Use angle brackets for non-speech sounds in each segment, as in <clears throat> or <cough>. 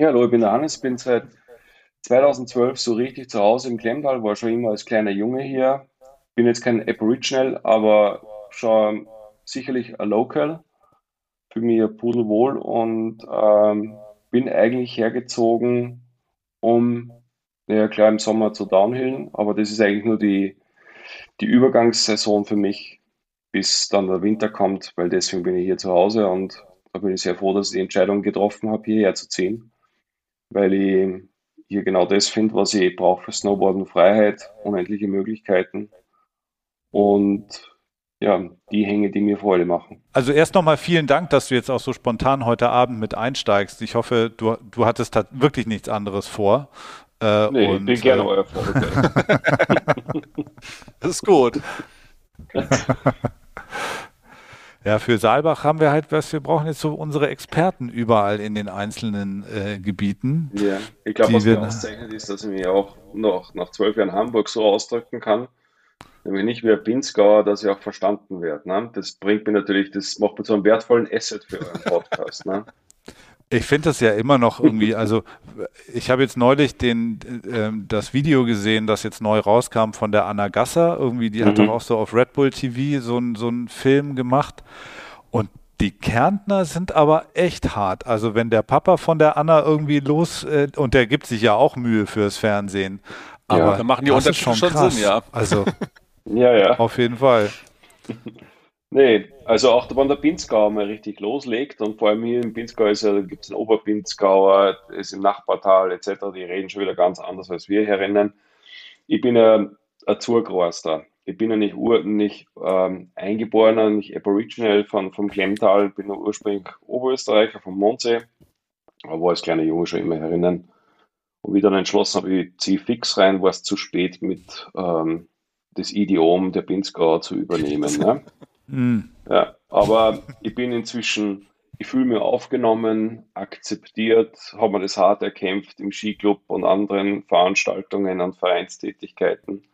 Ja, hallo, ich bin der Hannes, bin seit 2012 so richtig zu Hause im Klemmball, war schon immer als kleiner Junge hier. Bin jetzt kein Aboriginal, aber schon sicherlich ein Local. Für mich pudelwohl und ähm, bin eigentlich hergezogen, um, ja klar, im Sommer zu downhillen, aber das ist eigentlich nur die, die Übergangssaison für mich, bis dann der Winter kommt, weil deswegen bin ich hier zu Hause und da bin ich sehr froh, dass ich die Entscheidung getroffen habe, hierher zu ziehen, weil ich hier genau das finde, was ich brauche für Snowboarden, Freiheit, unendliche Möglichkeiten und ja, die Hänge, die mir Freude machen. Also erst nochmal vielen Dank, dass du jetzt auch so spontan heute Abend mit einsteigst. Ich hoffe, du, du hattest wirklich nichts anderes vor. Äh, nee, und, ich bin gerne äh, euer Vorbild. <laughs> das ist gut. <laughs> Ja, für Saalbach haben wir halt was, wir brauchen jetzt so unsere Experten überall in den einzelnen äh, Gebieten. Ja, ich glaube, was mir auszeichnet ist, dass ich mich auch noch nach zwölf Jahren Hamburg so ausdrücken kann, nämlich nicht wie ein Pinzgauer, dass ich auch verstanden werde. Ne? Das bringt mir natürlich, das macht mir so einen wertvollen Asset für euren Podcast. ne? Ich finde das ja immer noch irgendwie, also ich habe jetzt neulich den, äh, das Video gesehen, das jetzt neu rauskam von der Anna Gasser. Irgendwie, die mhm. hat doch auch so auf Red Bull TV so, so einen Film gemacht. Und die Kärntner sind aber echt hart. Also wenn der Papa von der Anna irgendwie los, äh, und der gibt sich ja auch Mühe fürs Fernsehen. Aber ja, da machen die Unterschiede schon, schon Sinn, ja. Also <laughs> ja, ja. auf jeden Fall. <laughs> Nee, also auch wenn der Pinzgauer mal richtig loslegt und vor allem hier im Pinzgau ist ja, gibt es einen Oberpinzgauer, ist im Nachbartal etc., die reden schon wieder ganz anders als wir hier rennen. Ich bin ja ein Zurgroster. Ich bin ja nicht, ur, nicht ähm, eingeborener, nicht Aboriginal von, vom Klemmtal, bin ja ursprünglich Oberösterreicher vom Mondsee, aber war als kleiner Junge schon immer herinnen. Und wie dann entschlossen habe, ich ziehe fix rein, war es zu spät mit ähm, das Idiom der Pinzgauer zu übernehmen. <laughs> ne? Mhm. Ja, aber ich bin inzwischen, ich fühle mich aufgenommen, akzeptiert, habe mir das hart erkämpft im Skiclub und anderen Veranstaltungen und Vereinstätigkeiten.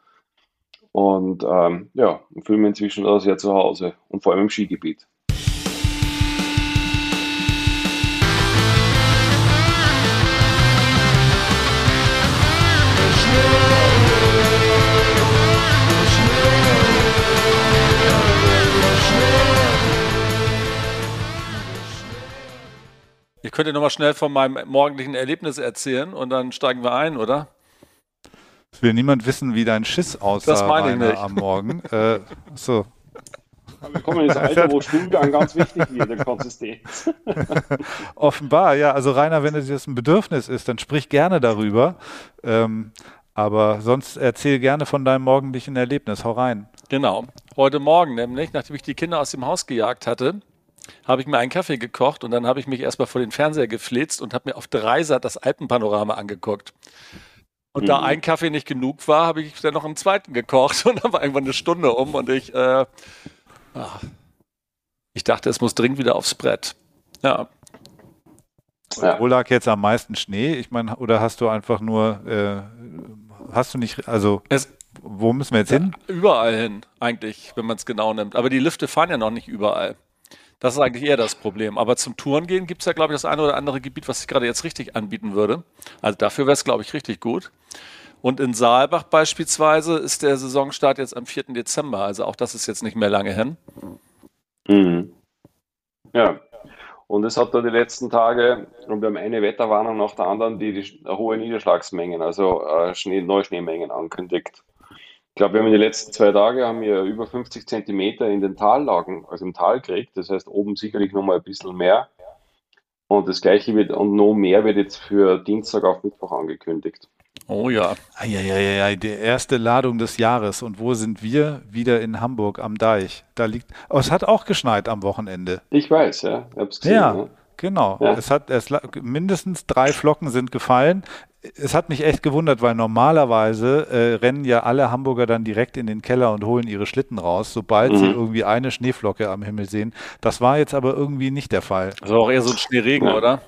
Und ähm, ja, fühle mich inzwischen da sehr zu Hause und vor allem im Skigebiet. Ich könnte nochmal schnell von meinem morgendlichen Erlebnis erzählen und dann steigen wir ein, oder? Es will niemand wissen, wie dein Schiss aussah das meine ich nicht. am Morgen. <laughs> äh, so. Wir kommen in das Alter, wo Stuhlgang ganz wichtig wird, der Konsistenz. <laughs> Offenbar, ja. Also Rainer, wenn es jetzt ein Bedürfnis ist, dann sprich gerne darüber. Ähm, aber sonst erzähl gerne von deinem morgendlichen Erlebnis. Hau rein. Genau. Heute Morgen nämlich, nachdem ich die Kinder aus dem Haus gejagt hatte, habe ich mir einen Kaffee gekocht und dann habe ich mich erstmal vor den Fernseher geflitzt und habe mir auf Dreisat das Alpenpanorama angeguckt. Und mhm. da ein Kaffee nicht genug war, habe ich dann noch einen zweiten gekocht <laughs> und dann war irgendwann eine Stunde um und ich, äh, ach, ich dachte, es muss dringend wieder aufs Brett. Ja. ja. Wo lag jetzt am meisten Schnee? Ich meine, oder hast du einfach nur, äh, hast du nicht, also es, wo müssen wir jetzt hin? Überall hin, eigentlich, wenn man es genau nimmt. Aber die Lifte fahren ja noch nicht überall. Das ist eigentlich eher das Problem. Aber zum Touren gehen gibt es ja, glaube ich, das eine oder andere Gebiet, was sich gerade jetzt richtig anbieten würde. Also dafür wäre es, glaube ich, richtig gut. Und in Saalbach beispielsweise ist der Saisonstart jetzt am 4. Dezember. Also auch das ist jetzt nicht mehr lange hin. Mhm. Ja. Und es hat da die letzten Tage, und wir haben eine Wetterwarnung nach der anderen, die, die hohe Niederschlagsmengen, also äh, Schnee, Neuschneemengen ankündigt. Ich glaube, wir haben in den letzten zwei Tagen haben wir über 50 Zentimeter in den Tallagen, also im Tal gekriegt. Das heißt, oben sicherlich noch mal ein bisschen mehr. Und das gleiche wird, und noch mehr wird jetzt für Dienstag auf Mittwoch angekündigt. Oh ja. Eieiei, die erste Ladung des Jahres. Und wo sind wir? Wieder in Hamburg am Deich. Da liegt. Oh, es hat auch geschneit am Wochenende. Ich weiß, ja. Ich hab's gesehen, ja. Ne? Genau. Ja. Es hat es, mindestens drei Flocken sind gefallen. Es hat mich echt gewundert, weil normalerweise äh, rennen ja alle Hamburger dann direkt in den Keller und holen ihre Schlitten raus, sobald mhm. sie irgendwie eine Schneeflocke am Himmel sehen. Das war jetzt aber irgendwie nicht der Fall. Also auch eher so ein Schneeregen, oder?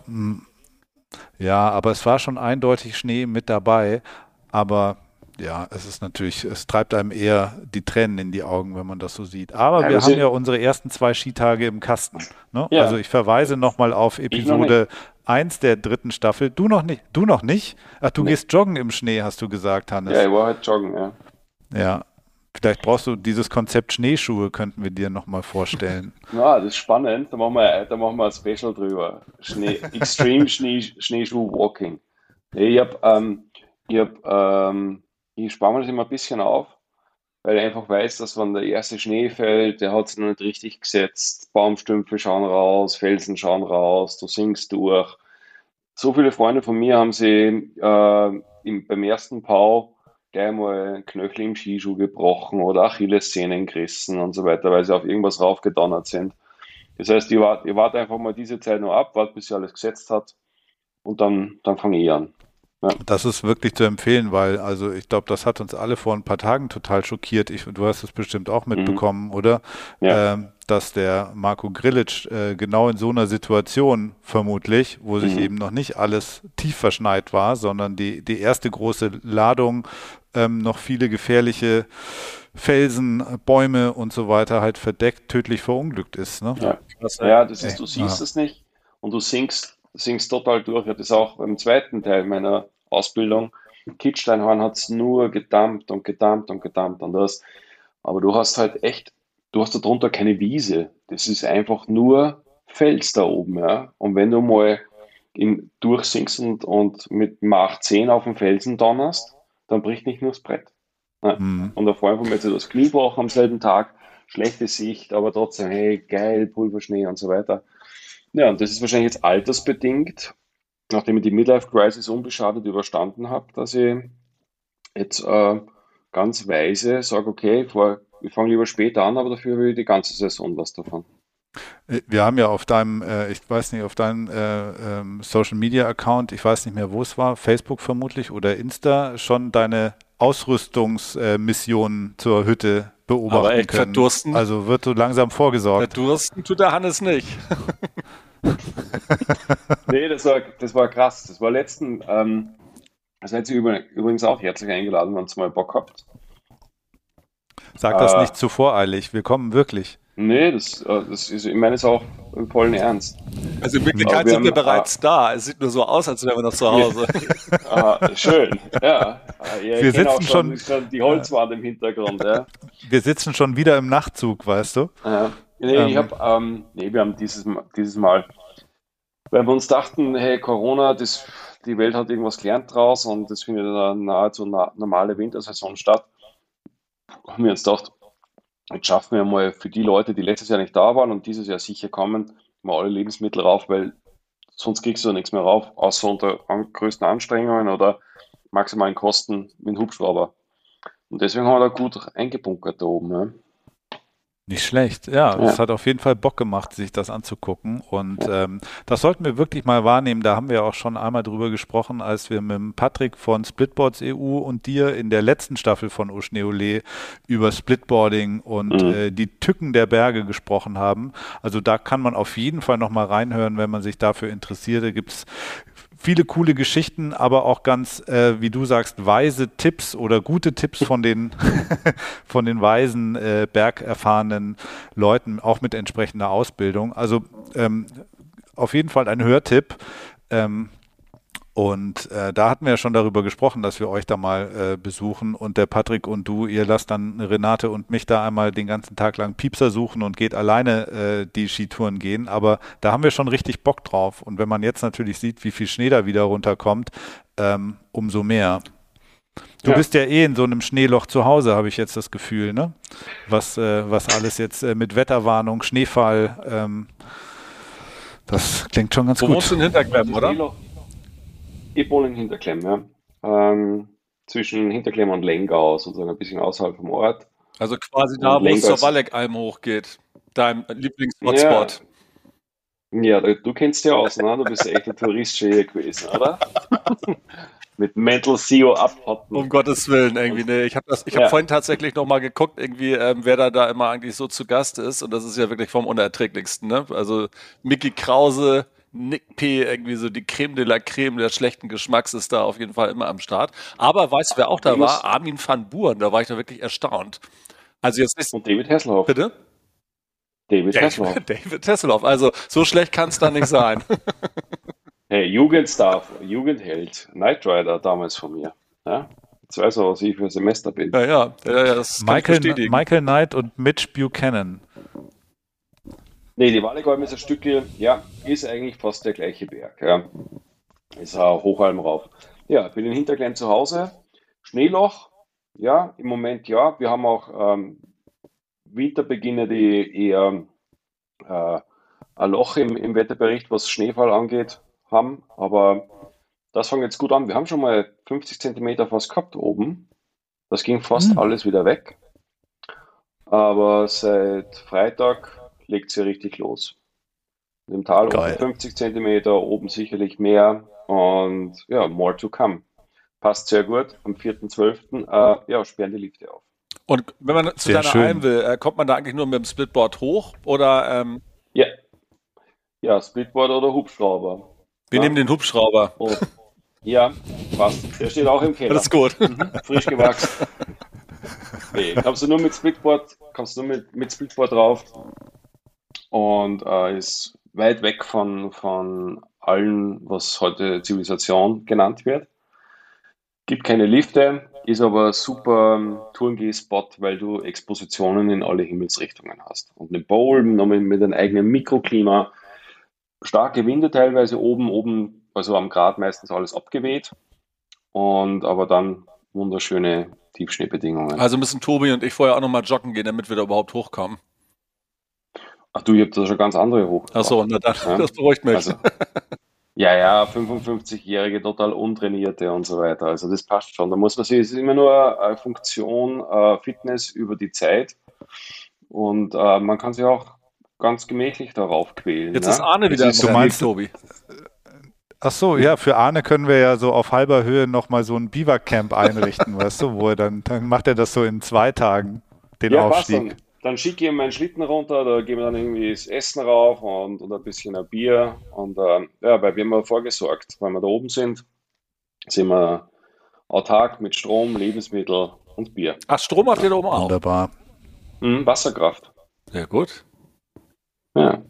Ja, aber es war schon eindeutig Schnee mit dabei. Aber ja, es ist natürlich, es treibt einem eher die Tränen in die Augen, wenn man das so sieht. Aber ja, wir haben ja unsere ersten zwei Skitage im Kasten. Ne? Ja. Also ich verweise nochmal auf Episode 1 der dritten Staffel. Du noch nicht? Du noch nicht? Ach, du nee. gehst joggen im Schnee, hast du gesagt, Hannes. Ja, ich war halt joggen, ja. Ja. Vielleicht brauchst du dieses Konzept Schneeschuhe, könnten wir dir nochmal vorstellen. <laughs> Ja, das ist spannend. Da machen wir, da machen wir ein Special drüber. Schnee, <laughs> Extreme Schnee, Schneeschuh Walking. Ich habe ähm, ich hab, ähm, ich spare mir das immer ein bisschen auf, weil ich einfach weiß, dass wenn der erste Schnee fällt, der hat es noch nicht richtig gesetzt, Baumstümpfe schauen raus, Felsen schauen raus, du sinkst durch. So viele Freunde von mir haben sie äh, im, beim ersten Pau gleich mal Knöchel im Skischuh gebrochen oder Achillessehnen gerissen und so weiter, weil sie auf irgendwas raufgedonnert sind. Das heißt, ich warte, ich warte einfach mal diese Zeit noch ab, warte, bis sie alles gesetzt hat und dann, dann fange ich an. Ja. Das ist wirklich zu empfehlen, weil, also ich glaube, das hat uns alle vor ein paar Tagen total schockiert. Ich, du hast es bestimmt auch mitbekommen, mhm. oder? Ja. Ähm, dass der Marco Grilic äh, genau in so einer Situation vermutlich, wo sich mhm. eben noch nicht alles tief verschneit war, sondern die, die erste große Ladung ähm, noch viele gefährliche Felsen, Bäume und so weiter halt verdeckt, tödlich verunglückt ist. Ne? Ja, ja das ist, du siehst ja. es nicht und du sinkst singst total durch. Ich habe das auch beim zweiten Teil meiner Ausbildung. Kitzsteinhorn hat es nur gedammt und gedammt und gedammt und das. Aber du hast halt echt, du hast da drunter keine Wiese. Das ist einfach nur Fels da oben. Ja? Und wenn du mal in, durchsinkst und, und mit Mach 10 auf dem Felsen donnerst, dann bricht nicht nur das Brett. Ja? Mhm. Und da vor allem jetzt das Kniebruch am selben Tag, schlechte Sicht, aber trotzdem, hey, geil, Pulverschnee und so weiter. Ja, und das ist wahrscheinlich jetzt altersbedingt, nachdem ich die Midlife Crisis unbeschadet überstanden habe, dass ich jetzt äh, ganz weise sage, okay, ich fange lieber später an, aber dafür will ich die ganze Saison was davon. Äh, wir haben ja auf deinem, äh, ich weiß nicht, auf deinem äh, ähm, Social Media Account, ich weiß nicht mehr, wo es war, Facebook vermutlich oder Insta, schon deine Ausrüstungsmissionen zur Hütte beobachten Aber echt können. Verdursten. Also wird so langsam vorgesorgt. Verdursten tut der Hannes nicht. <laughs> nee, das war, das war krass. Das war letzten, ähm, das seid ihr übrigens auch herzlich eingeladen, wenn ihr mal Bock habt. Sag das äh, nicht zu voreilig, wir kommen wirklich. Nee, das, äh, das ist, ich meine es auch im vollen Ernst. Also in Wirklichkeit wir sind wir bereits ah, da. Es sieht nur so aus, als wären wir noch zu Hause. <laughs> ah, schön, ja. ja wir sitzen schon, schon, die Holzwand im Hintergrund. Ja. Wir sitzen schon wieder im Nachtzug, weißt du? Ja. Nee, ähm, ich hab, ähm, nee, wir haben dieses, dieses Mal, weil wir uns dachten, hey, Corona, das, die Welt hat irgendwas gelernt draus und das findet eine nahezu na, normale Wintersaison statt. Haben wir uns gedacht, jetzt schaffen wir mal für die Leute, die letztes Jahr nicht da waren und dieses Jahr sicher kommen, mal alle Lebensmittel rauf, weil sonst kriegst du nichts mehr rauf, außer unter größten Anstrengungen oder maximalen Kosten mit dem Hubschrauber. Und deswegen haben wir da gut eingebunkert da oben. Ja. Nicht schlecht, ja. Es ja. hat auf jeden Fall Bock gemacht, sich das anzugucken. Und ja. ähm, das sollten wir wirklich mal wahrnehmen. Da haben wir auch schon einmal drüber gesprochen, als wir mit Patrick von Splitboards EU und dir in der letzten Staffel von Oschneole über Splitboarding und mhm. äh, die Tücken der Berge gesprochen haben. Also da kann man auf jeden Fall noch mal reinhören, wenn man sich dafür interessiert. Da gibt's viele coole Geschichten, aber auch ganz, äh, wie du sagst, weise Tipps oder gute Tipps von den, <laughs> von den weisen, äh, bergerfahrenen Leuten, auch mit entsprechender Ausbildung. Also ähm, auf jeden Fall ein Hörtipp. Ähm, und äh, da hatten wir ja schon darüber gesprochen, dass wir euch da mal äh, besuchen und der Patrick und du, ihr lasst dann Renate und mich da einmal den ganzen Tag lang Piepser suchen und geht alleine äh, die Skitouren gehen. Aber da haben wir schon richtig Bock drauf. Und wenn man jetzt natürlich sieht, wie viel Schnee da wieder runterkommt, ähm, umso mehr. Du ja. bist ja eh in so einem Schneeloch zu Hause, habe ich jetzt das Gefühl, ne? Was, äh, was alles jetzt äh, mit Wetterwarnung, Schneefall, ähm, das klingt schon ganz Wo gut. Du in Hinterklemmen, oder? Ich wohne in Hinterklemm, ja. Ähm, zwischen Hinterklemm und Lengau, sozusagen ein bisschen außerhalb vom Ort. Also quasi da, wo es zur Walleck-Alm hochgeht. Dein Lieblingshotspot. Ja. ja, du kennst ja aus, ne? Du bist ja echt ein Tourist hier gewesen, oder? <laughs> Mit Mental CEO abhotten. Um Gottes Willen, irgendwie. Ne. Ich habe ja. hab vorhin tatsächlich nochmal geguckt, irgendwie, ähm, wer da, da immer eigentlich so zu Gast ist. Und das ist ja wirklich vom Unerträglichsten. Ne? Also Mickey Krause, Nick P. irgendwie so die Creme de la Creme der schlechten Geschmacks ist da auf jeden Fall immer am Start. Aber weißt du, wer auch da war? Armin van Buren, da war ich da wirklich erstaunt. Also jetzt ist. Und David Hasselhoff. Bitte? David Hasselhoff. <laughs> David Hasselhoff. Also so schlecht kann es da nicht sein. <laughs> hey, Jugendstar, Jugendheld, Knight Rider damals von mir. Ja? Jetzt weiß er, was ich für Semester bin. Ja, ja, ja, ja das Michael, Michael Knight und Mitch Buchanan. Nee, die Wallegolm Stücke, ja, ist eigentlich fast der gleiche Berg. Ja. Ist ein Hochalm rauf. Ja, bin in Hinterglein zu Hause. Schneeloch, ja, im Moment ja. Wir haben auch ähm, Winterbeginne, die eher äh, ein Loch im, im Wetterbericht, was Schneefall angeht, haben. Aber das fängt jetzt gut an. Wir haben schon mal 50 Zentimeter fast gehabt oben. Das ging fast hm. alles wieder weg. Aber seit Freitag legt ja richtig los. Im Tal Geil. 50 Zentimeter, oben sicherlich mehr und ja, more to come. Passt sehr gut. Am 4.12. Äh, ja, sperren die Lifte auf. Und wenn man zu sehr deiner schön. Alm will, äh, kommt man da eigentlich nur mit dem Splitboard hoch oder? Ähm ja. Ja, Splitboard oder Hubschrauber. Wir ja. nehmen den Hubschrauber. Oh. Ja, passt. Der steht auch im Keller. Alles gut. Mhm. Frisch gewachsen. Nee, kommst du nur mit Splitboard, kommst du nur mit, mit Splitboard drauf und äh, ist weit weg von, von allem, was heute Zivilisation genannt wird. Gibt keine Lifte, ist aber super ähm, Tourengeh-Spot, weil du Expositionen in alle Himmelsrichtungen hast. Und eine Bowl mit, mit einem eigenen Mikroklima, starke Winde teilweise oben, oben, also am Grad meistens alles abgeweht. Und aber dann wunderschöne Tiefschneebedingungen. Also müssen Tobi und ich vorher auch nochmal joggen gehen, damit wir da überhaupt hochkommen. Ach du, ihr habt da schon ganz andere hoch. Achso, na dann, ja? das beruhigt mich. Also, ja, ja, 55-Jährige, total untrainierte und so weiter. Also das passt schon. Da muss man sich, es ist immer nur eine Funktion äh, Fitness über die Zeit. Und äh, man kann sich auch ganz gemächlich darauf quälen. Jetzt ne? ist Arne wieder du meinst, Tobi. Ach so, ja, für Arne können wir ja so auf halber Höhe nochmal so ein Biwakcamp einrichten, <laughs> weißt du, wo er dann, dann macht er das so in zwei Tagen, den ja, Aufstieg dann schicke ich ihm meinen Schlitten runter, da geben wir dann irgendwie das Essen rauf und, und ein bisschen ein Bier. Und äh, ja, weil wir haben vorgesorgt, weil wir da oben sind, sind wir autark mit Strom, Lebensmittel und Bier. Ach, Strom habt ihr da oben auch? Wunderbar. Mhm, Wasserkraft. Sehr gut. Ja.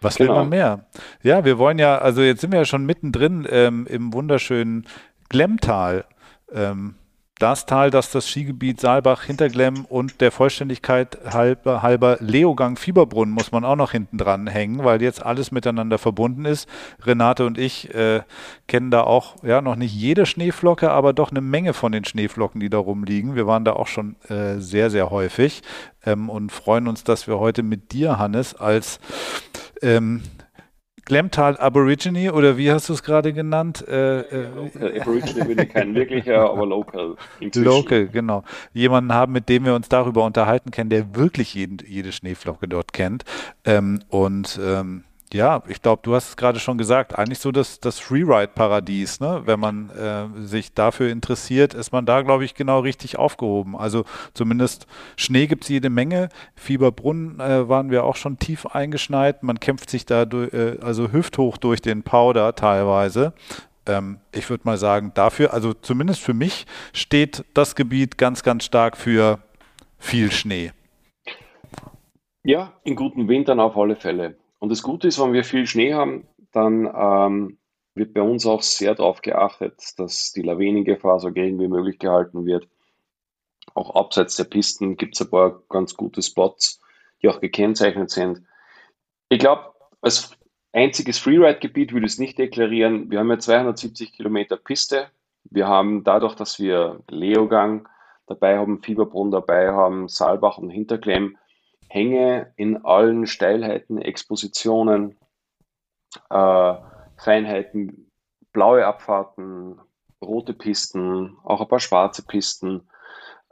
Was genau. will man mehr? Ja, wir wollen ja, also jetzt sind wir ja schon mittendrin ähm, im wunderschönen Glemmtal. Ähm, das Tal, das das Skigebiet Saalbach, Hinterglemm und der Vollständigkeit halber, halber Leogang Fieberbrunn muss man auch noch hinten dran hängen, weil jetzt alles miteinander verbunden ist. Renate und ich äh, kennen da auch ja noch nicht jede Schneeflocke, aber doch eine Menge von den Schneeflocken, die da rumliegen. Wir waren da auch schon äh, sehr, sehr häufig ähm, und freuen uns, dass wir heute mit dir, Hannes, als ähm, Glemtal Aborigine oder wie hast du es gerade genannt? Äh, äh. Aborigine bin ich kein wirklicher, aber local. Inzwischen. Local, genau. Jemanden haben, mit dem wir uns darüber unterhalten können, der wirklich jeden, jede Schneeflocke dort kennt. Ähm, und ähm, ja, ich glaube, du hast es gerade schon gesagt, eigentlich so das, das Freeride-Paradies, ne? Wenn man äh, sich dafür interessiert, ist man da, glaube ich, genau richtig aufgehoben. Also zumindest Schnee gibt es jede Menge. Fieberbrunn äh, waren wir auch schon tief eingeschneit. Man kämpft sich da durch, äh, also hüfthoch durch den Powder teilweise. Ähm, ich würde mal sagen, dafür, also zumindest für mich, steht das Gebiet ganz, ganz stark für viel Schnee. Ja, in guten Wintern auf alle Fälle. Und das Gute ist, wenn wir viel Schnee haben, dann ähm, wird bei uns auch sehr darauf geachtet, dass die Lawinengefahr so gering wie möglich gehalten wird. Auch abseits der Pisten gibt es ein paar ganz gute Spots, die auch gekennzeichnet sind. Ich glaube, als einziges Freeride-Gebiet würde ich es nicht deklarieren. Wir haben ja 270 Kilometer Piste. Wir haben dadurch, dass wir Leogang dabei haben, Fieberbrunn dabei haben, Saalbach und Hinterklemm, Hänge in allen Steilheiten, Expositionen, äh, Feinheiten, blaue Abfahrten, rote Pisten, auch ein paar schwarze Pisten.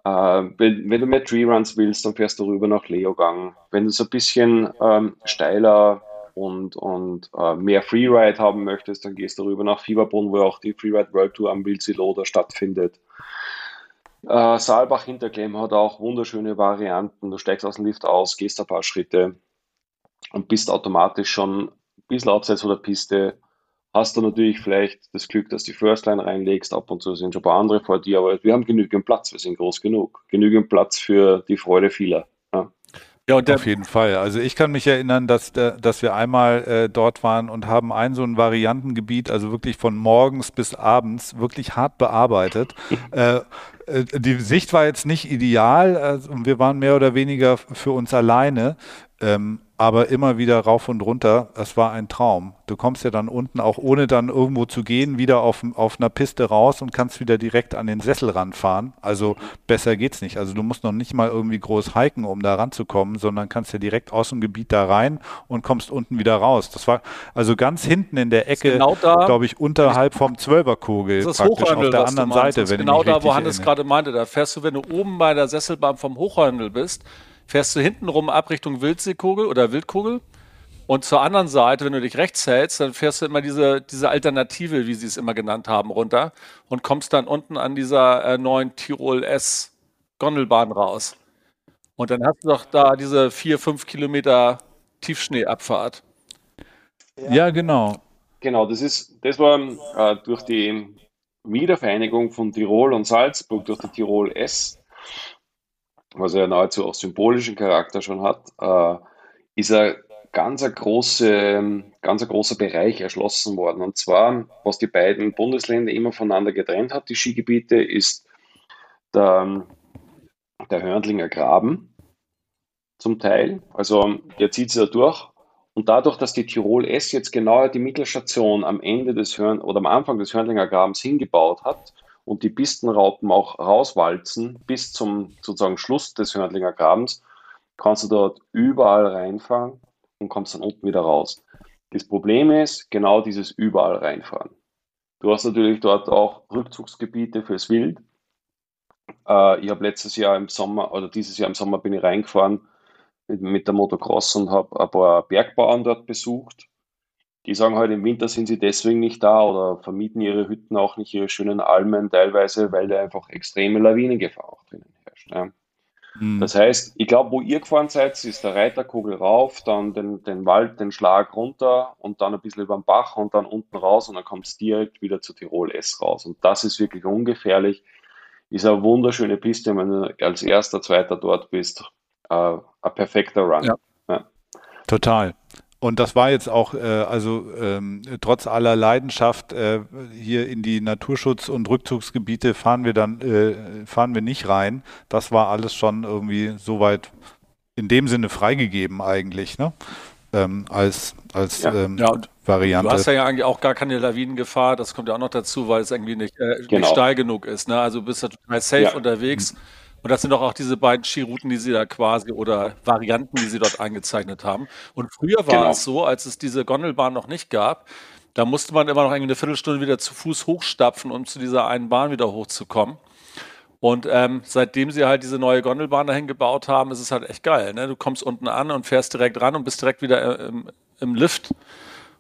Äh, wenn, wenn, du mehr Tree-Runs willst, dann fährst du rüber nach Leogang. Wenn du so ein bisschen ähm, steiler und, und äh, mehr Freeride haben möchtest, dann gehst du rüber nach Fieberbrunn, wo auch die Freeride World Tour am Wildsilo stattfindet. Äh, Saalbach Hinterklemm hat auch wunderschöne Varianten. Du steigst aus dem Lift aus, gehst ein paar Schritte und bist automatisch schon bisschen abseits von der Piste, hast du natürlich vielleicht das Glück, dass die Firstline reinlegst. Ab und zu sind schon ein paar andere vor dir, aber wir haben genügend Platz, wir sind groß genug. Genügend Platz für die Freude vieler. Ja. Und auf jeden Fall. Also ich kann mich erinnern, dass, dass wir einmal äh, dort waren und haben ein so ein Variantengebiet, also wirklich von morgens bis abends, wirklich hart bearbeitet. <laughs> äh, äh, die Sicht war jetzt nicht ideal also, und wir waren mehr oder weniger für uns alleine. Ähm, aber immer wieder rauf und runter. Das war ein Traum. Du kommst ja dann unten, auch ohne dann irgendwo zu gehen, wieder auf, auf einer Piste raus und kannst wieder direkt an den Sessel ranfahren. Also besser geht's nicht. Also du musst noch nicht mal irgendwie groß hiken, um da ranzukommen, sondern kannst ja direkt aus dem Gebiet da rein und kommst unten wieder raus. Das war also ganz hinten in der Ecke, genau glaube ich, unterhalb vom Zwölferkugel. Das ist praktisch auf der anderen Seite, wenn genau Genau da, wo Hannes gerade meinte, da fährst du, wenn du oben bei der Sesselbahn vom Hochhandel bist, fährst du hinten rum ab Richtung Wildseekugel oder Wildkugel. Und zur anderen Seite, wenn du dich rechts hältst, dann fährst du immer diese, diese Alternative, wie sie es immer genannt haben, runter und kommst dann unten an dieser äh, neuen Tirol S Gondelbahn raus. Und dann hast du doch da diese vier, fünf Kilometer Tiefschneeabfahrt. Ja, genau. Genau, das ist, das war äh, durch die Wiedervereinigung von Tirol und Salzburg, durch die Tirol S, was ja nahezu auch symbolischen Charakter schon hat, äh, ist ein ganz ein, große, ganz großer Bereich erschlossen worden. Und zwar, was die beiden Bundesländer immer voneinander getrennt hat, die Skigebiete, ist der, der Hörnlinger Graben zum Teil. Also der zieht sich da durch. Und dadurch, dass die Tirol S jetzt genau die Mittelstation am Ende des Hörn oder am Anfang des Hörnlinger Grabens hingebaut hat, und die Pistenraupen auch rauswalzen bis zum sozusagen Schluss des Hörnlinger Grabens, kannst du dort überall reinfahren und kommst dann unten wieder raus. Das Problem ist genau dieses überall reinfahren. Du hast natürlich dort auch Rückzugsgebiete fürs Wild. Äh, ich habe letztes Jahr im Sommer oder dieses Jahr im Sommer bin ich reingefahren mit, mit der Motocross und habe ein paar Bergbauern dort besucht die sagen halt, im Winter sind sie deswegen nicht da oder vermieten ihre Hütten auch nicht, ihre schönen Almen teilweise, weil da einfach extreme Lawinengefahr auch drinnen herrscht. Ja. Mhm. Das heißt, ich glaube, wo ihr gefahren seid, ist der Reiterkugel rauf, dann den, den Wald, den Schlag runter und dann ein bisschen über den Bach und dann unten raus und dann kommt es direkt wieder zu Tirol S raus. Und das ist wirklich ungefährlich. Ist eine wunderschöne Piste, wenn du als erster, zweiter dort bist. Äh, ein perfekter Run. Ja. ja. Total. Und das war jetzt auch, äh, also ähm, trotz aller Leidenschaft äh, hier in die Naturschutz- und Rückzugsgebiete fahren wir dann, äh, fahren wir nicht rein. Das war alles schon irgendwie soweit in dem Sinne freigegeben eigentlich, ne? Ähm, als als ja. Ähm, ja, Variante. Du hast ja eigentlich auch gar keine Lawinengefahr, das kommt ja auch noch dazu, weil es irgendwie nicht, äh, genau. nicht steil genug ist. Ne? Also du bist ja total safe ja. unterwegs. Mhm und das sind doch auch diese beiden Skirouten, die sie da quasi oder Varianten, die sie dort eingezeichnet haben. Und früher war genau. es so, als es diese Gondelbahn noch nicht gab, da musste man immer noch irgendwie eine Viertelstunde wieder zu Fuß hochstapfen, um zu dieser einen Bahn wieder hochzukommen. Und ähm, seitdem sie halt diese neue Gondelbahn dahin gebaut haben, ist es halt echt geil. Ne? Du kommst unten an und fährst direkt ran und bist direkt wieder äh, im, im Lift.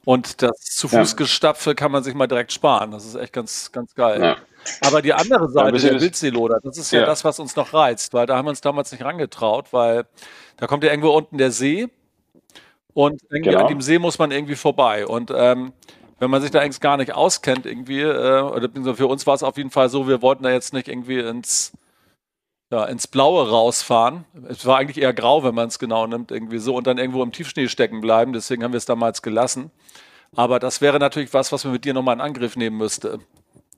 Und das zu Fuß Gestapfe kann man sich mal direkt sparen. Das ist echt ganz, ganz geil. Ja. Aber die andere Seite ja, der Wildseeloder, das ist ja, ja, das, was uns noch reizt, weil da haben wir uns damals nicht rangetraut, weil da kommt ja irgendwo unten der See und irgendwie genau. an dem See muss man irgendwie vorbei. Und ähm, wenn man sich da eigentlich gar nicht auskennt, irgendwie, äh, oder für uns war es auf jeden Fall so, wir wollten da jetzt nicht irgendwie ins, ja, ins Blaue rausfahren. Es war eigentlich eher grau, wenn man es genau nimmt, irgendwie so, und dann irgendwo im Tiefschnee stecken bleiben. Deswegen haben wir es damals gelassen. Aber das wäre natürlich was, was man mit dir nochmal in Angriff nehmen müsste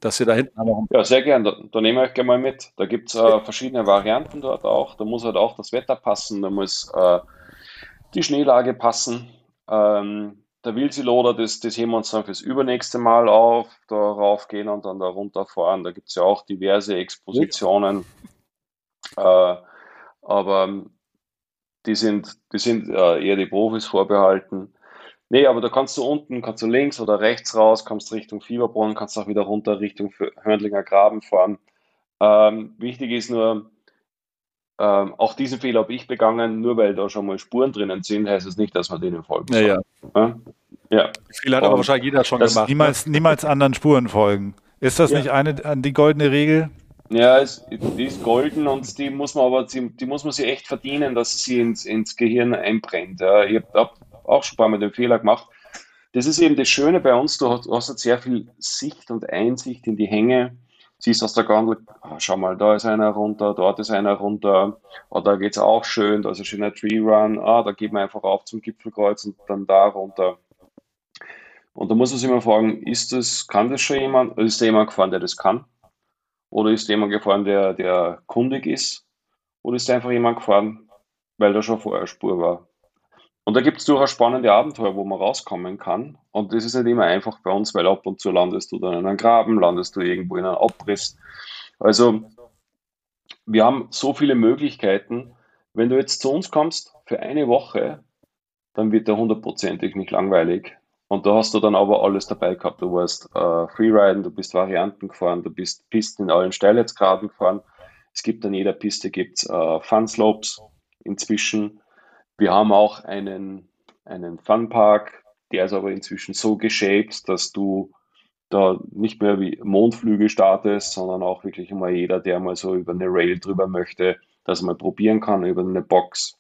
dass ihr da hinten auch Ja, sehr gern. Da, da nehmen wir euch gerne mal mit. Da gibt es äh, verschiedene Varianten dort auch. Da muss halt auch das Wetter passen, da muss äh, die Schneelage passen. Ähm, der Wilsiloder, das, das heben wir uns dann fürs übernächste Mal auf, da raufgehen und dann da runterfahren. Da gibt es ja auch diverse Expositionen. Äh, aber die sind, die sind äh, eher die Profis vorbehalten. Nee, aber da kannst du unten, kannst du links oder rechts raus, kommst Richtung Fieberbrunn, kannst auch wieder runter Richtung Hörnlinger Graben fahren. Ähm, wichtig ist nur, ähm, auch diesen Fehler habe ich begangen, nur weil da schon mal Spuren drinnen sind, heißt es nicht, dass man denen folgen soll. Ja, ja. ja. Fehler hat aber wahrscheinlich jeder schon gemacht. Niemals, niemals anderen Spuren folgen. Ist das ja. nicht eine die goldene Regel? Ja, es, die ist golden und die muss man aber, die, die muss man sich echt verdienen, dass sie ins, ins Gehirn einbrennt. Ja. Ich habe auch schon ein paar Mal den Fehler gemacht. das ist eben das Schöne bei uns, du hast, hast sehr viel Sicht und Einsicht in die Hänge, siehst aus der Gondel, schau mal, da ist einer runter, dort ist einer runter, oh, da geht es auch schön, da ist ein schöner Tree Run, ah, da geht man einfach auf zum Gipfelkreuz und dann da runter. Und da muss man sich immer fragen, ist das, kann das schon jemand, ist da jemand gefahren, der das kann? Oder ist da jemand gefahren, der, der kundig ist? Oder ist da einfach jemand gefahren, weil da schon vorher Spur war? Und da gibt es durchaus spannende Abenteuer, wo man rauskommen kann. Und das ist nicht immer einfach bei uns, weil ab und zu landest du dann in einem Graben, landest du irgendwo in einem Abriss. Also wir haben so viele Möglichkeiten. Wenn du jetzt zu uns kommst für eine Woche, dann wird der hundertprozentig nicht langweilig. Und da hast du dann aber alles dabei gehabt. Du warst äh, Freeriden, du bist Varianten gefahren, du bist Pisten in allen Steilheitsgraden gefahren. Es gibt an jeder Piste gibt's äh, Fun Slopes inzwischen. Wir haben auch einen, einen Funpark, der ist aber inzwischen so geshaped, dass du da nicht mehr wie Mondflüge startest, sondern auch wirklich mal jeder, der mal so über eine Rail drüber möchte, das mal probieren kann über eine Box.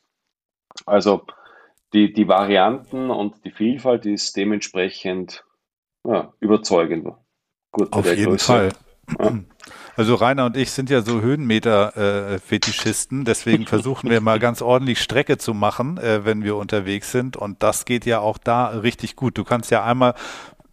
Also die, die Varianten und die Vielfalt ist dementsprechend ja, überzeugend. Gut, Auf jeden Größe. Fall. Ja. Also Rainer und ich sind ja so Höhenmeter-Fetischisten, äh, deswegen <laughs> versuchen wir mal ganz ordentlich Strecke zu machen, äh, wenn wir unterwegs sind. Und das geht ja auch da richtig gut. Du kannst ja einmal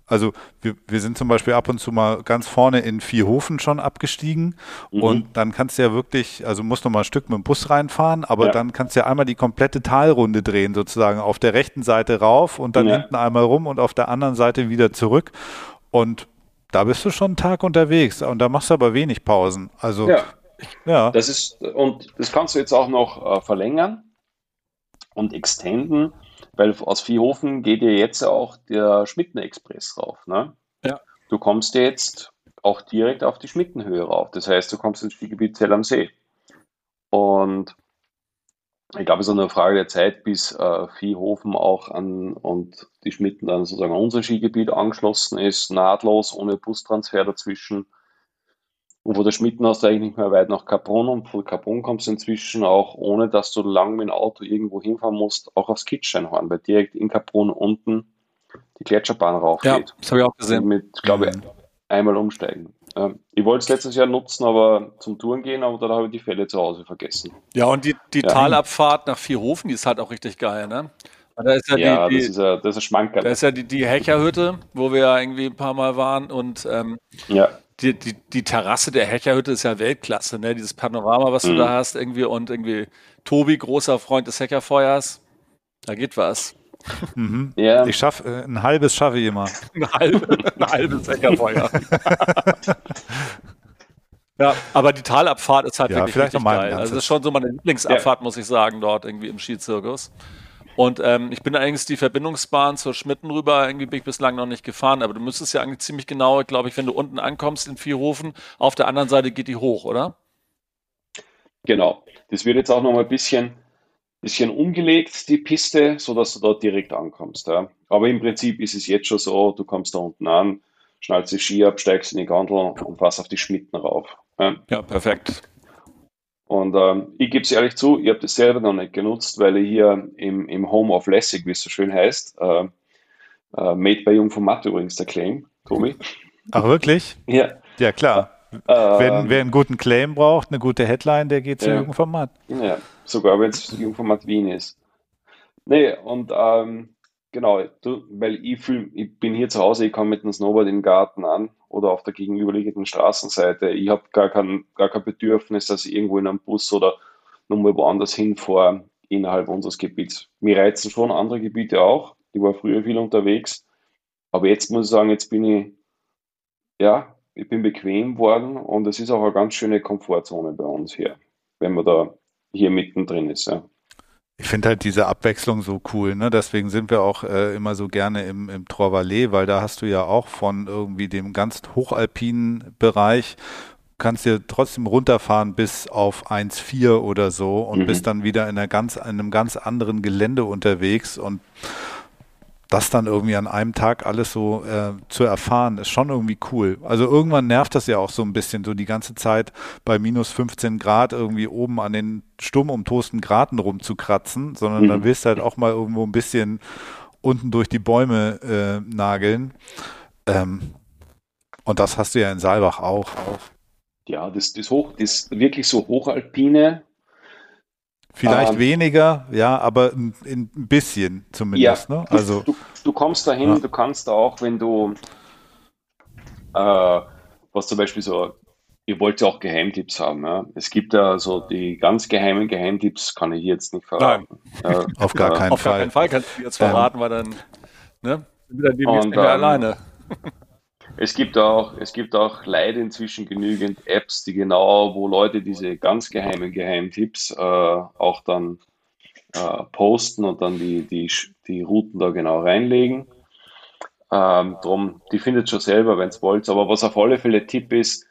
also wir, wir sind zum Beispiel ab und zu mal ganz vorne in Vierhofen schon abgestiegen mhm. und dann kannst du ja wirklich, also musst noch mal ein Stück mit dem Bus reinfahren, aber ja. dann kannst du ja einmal die komplette Talrunde drehen, sozusagen auf der rechten Seite rauf und dann ja. hinten einmal rum und auf der anderen Seite wieder zurück. Und da bist du schon einen Tag unterwegs und da machst du aber wenig Pausen. Also ja, ja. das ist und das kannst du jetzt auch noch äh, verlängern und extenden, weil aus Viehhofen geht ja jetzt auch der Schmitten-Express rauf. Ne? Ja. Du kommst jetzt auch direkt auf die Schmittenhöhe rauf. Das heißt, du kommst ins Skigebiet Zell am See. Und ich glaube, es ist eine Frage der Zeit, bis äh, Viehhofen auch an und die Schmitten dann sozusagen an unser Skigebiet angeschlossen ist, nahtlos, ohne Bustransfer dazwischen. Und wo der Schmitten hast du eigentlich nicht mehr weit nach Capron und von Capron kommst du inzwischen auch, ohne dass du lang mit dem Auto irgendwo hinfahren musst, auch aufs Kitscheinhorn, weil direkt in Capron unten die Gletscherbahn raufgeht. Ja, das habe ich auch gesehen. Mit, glaube ich, mhm. einmal umsteigen. Ähm, ich wollte es letztes Jahr nutzen, aber zum Touren gehen, aber dann habe ich die Fälle zu Hause vergessen. Ja, und die, die ja. Talabfahrt nach Vierhofen, die ist halt auch richtig geil, ne? Da ist ja, ja die, das, ist ja, das ist Schmankerl. Da ist ja die, die Hecherhütte, wo wir ja irgendwie ein paar Mal waren und ähm, ja. die, die, die Terrasse der Hecherhütte ist ja Weltklasse, ne? Dieses Panorama, was mhm. du da hast, irgendwie und irgendwie Tobi, großer Freund des Heckerfeuers. Da geht was. Mhm. Ja. Ich schaffe äh, ein halbes schaffe ich immer. <laughs> ein, halbe, ein halbes Heckerfeuer. <laughs> ja, aber die Talabfahrt ist halt ja, wirklich richtig geil. Also das ist schon so meine Lieblingsabfahrt, ja. muss ich sagen, dort irgendwie im Skizirkus. Und ähm, ich bin eigentlich die Verbindungsbahn zur Schmitten rüber, irgendwie bin ich bislang noch nicht gefahren, aber du müsstest ja eigentlich ziemlich genau, glaube ich, wenn du unten ankommst in Vierhofen, auf der anderen Seite geht die hoch, oder? Genau. Das wird jetzt auch noch mal ein bisschen bisschen umgelegt, die Piste, sodass du dort direkt ankommst. Ja. Aber im Prinzip ist es jetzt schon so, du kommst da unten an, schnallst die Ski ab, steigst in die Gondel und fährst auf die Schmitten rauf. Ja, ja perfekt. Und ähm, ich gebe es ehrlich zu, ich habe das selber noch nicht genutzt, weil ich hier im, im Home of Lessig, wie es so schön heißt, äh, äh, made by Jung von Matt übrigens der Claim, Tobi. Ach wirklich? Ja. Ja, klar. Wenn, wer einen guten Claim braucht, eine gute Headline, der geht zu ja. Jürgen von Matt. Ja, sogar wenn es Jürgen von Matt Wien ist. Nee, und ähm, genau, du, weil ich, fühl, ich bin hier zu Hause, ich komme mit dem Snowboard im Garten an oder auf der gegenüberliegenden Straßenseite. Ich habe gar kein, gar kein Bedürfnis, dass ich irgendwo in einem Bus oder nochmal woanders hinfahre innerhalb unseres Gebiets. Mir reizen schon andere Gebiete auch. Ich war früher viel unterwegs. Aber jetzt muss ich sagen, jetzt bin ich, ja, ich bin bequem worden und es ist auch eine ganz schöne Komfortzone bei uns hier, wenn man da hier mittendrin ist. Ja. Ich finde halt diese Abwechslung so cool, ne? Deswegen sind wir auch äh, immer so gerne im, im Trois-Vallées, weil da hast du ja auch von irgendwie dem ganz hochalpinen Bereich kannst dir trotzdem runterfahren bis auf 1,4 oder so und mhm. bist dann wieder in, einer ganz, in einem ganz anderen Gelände unterwegs und das dann irgendwie an einem Tag alles so äh, zu erfahren, ist schon irgendwie cool. Also irgendwann nervt das ja auch so ein bisschen, so die ganze Zeit bei minus 15 Grad irgendwie oben an den stumm umtosten Graten rumzukratzen, sondern mhm. dann willst du halt auch mal irgendwo ein bisschen unten durch die Bäume äh, nageln. Ähm, und das hast du ja in Saalbach auch. auch. Ja, das, das, hoch, das wirklich so hochalpine. Vielleicht ähm, weniger, ja, aber ein, ein bisschen zumindest. Ja, ne? also, du, du kommst dahin, ja. du kannst auch, wenn du, äh, was zum Beispiel so, ihr wollt ja auch Geheimtipps haben. Ja? Es gibt ja so die ganz geheimen Geheimtipps, kann ich jetzt nicht verraten. Äh, <laughs> auf gar keinen auf Fall. Auf gar keinen Fall kannst du jetzt verraten, weil dann, ne, dann die und, ähm, alleine. Es gibt auch, es gibt auch leider inzwischen genügend Apps, die genau, wo Leute diese ganz geheimen Geheimtipps äh, auch dann äh, posten und dann die, die, die Routen da genau reinlegen. Ähm, drum, die findet schon selber, wenn es wollt. Aber was auf alle Fälle Tipp ist,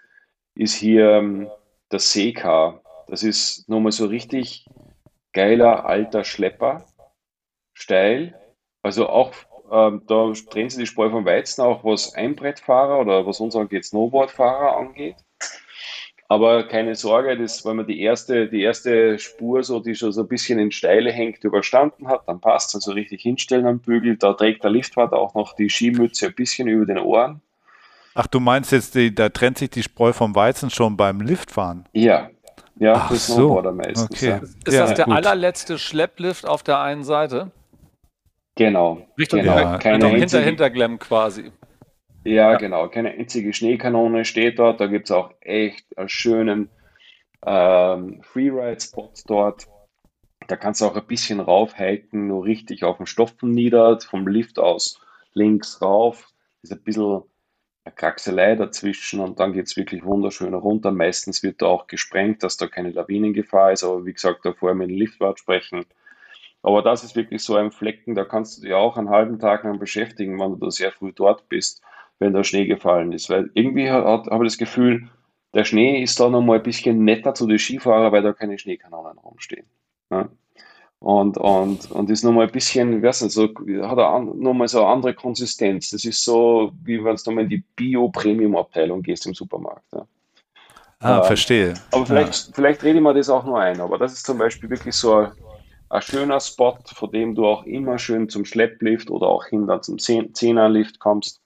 ist hier ähm, das Seekar. Das ist nochmal so richtig geiler alter Schlepper, steil. Also auch ähm, da drehen sie die Spreu vom Weizen, auch was Einbrettfahrer oder was uns angeht, Snowboardfahrer angeht. Aber keine Sorge, das, wenn man die erste, die erste Spur, so, die schon so ein bisschen in Steile hängt, überstanden hat, dann passt es. Also richtig hinstellen am Bügel. Da trägt der Liftwart auch noch die Skimütze ein bisschen über den Ohren. Ach, du meinst jetzt, die, da trennt sich die Spreu vom Weizen schon beim Liftfahren? Ja, ja, Ach Snowboarder so. meistens. Okay. Ja. Ist das ja, der gut. allerletzte Schlepplift auf der einen Seite? Genau. Richtung genau. Ja, keine einzige, hinter Hinterglemm quasi. Ja, ja, genau. Keine einzige Schneekanone steht dort. Da gibt es auch echt einen schönen ähm, Freeride-Spot dort. Da kannst du auch ein bisschen raufhiken, nur richtig auf dem Stoffen nieder, vom Lift aus links rauf. Ist ein bisschen eine Kraxelei dazwischen und dann geht es wirklich wunderschön runter. Meistens wird da auch gesprengt, dass da keine Lawinengefahr ist, aber wie gesagt, da vorher mit dem Liftwart sprechen aber das ist wirklich so ein Flecken, da kannst du dich auch einen halben Tag lang beschäftigen, wenn du da sehr früh dort bist, wenn der Schnee gefallen ist. Weil irgendwie habe ich das Gefühl, der Schnee ist da nochmal ein bisschen netter zu den Skifahrern, weil da keine Schneekanonen rumstehen. Ja? Und, und, und ist nochmal ein bisschen, ich weiß nicht, so, hat er nochmal so eine andere Konsistenz. Das ist so, wie wenn du nochmal in die Bio-Premium-Abteilung gehst im Supermarkt. Ja. Ah, ähm, verstehe. Aber vielleicht, ja. vielleicht rede ich mir das auch nur ein. Aber das ist zum Beispiel wirklich so ein ein schöner Spot, vor dem du auch immer schön zum Schlepplift oder auch hinter zum Zehnerlift kommst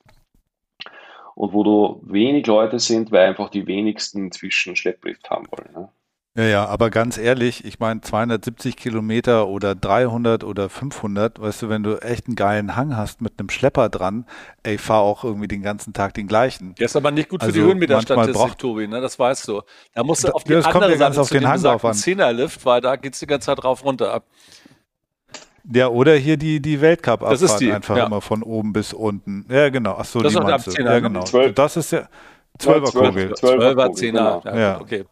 und wo du wenig Leute sind, weil einfach die wenigsten inzwischen Schlepplift haben wollen. Ne? Ja, ja, aber ganz ehrlich, ich meine 270 Kilometer oder 300 oder 500, weißt du, wenn du echt einen geilen Hang hast mit einem Schlepper dran, ey, fahr auch irgendwie den ganzen Tag den gleichen. Der ist aber nicht gut für also die Höhenmeterstatistik, Tobi, ne? das weißt du. Da musst du auf die das andere Seite auf den Hang drauf an. Zehnerlift, weil da geht es die ganze Zeit rauf runter ab. Ja, oder hier die, die Weltcup-Abfahrt einfach ja. immer von oben bis unten. Ja, genau. Achso, die meinst du. Ja, genau. Das ist ja, Zwölferkugel. Zwölfer, Zehner. Ja, ja. Okay.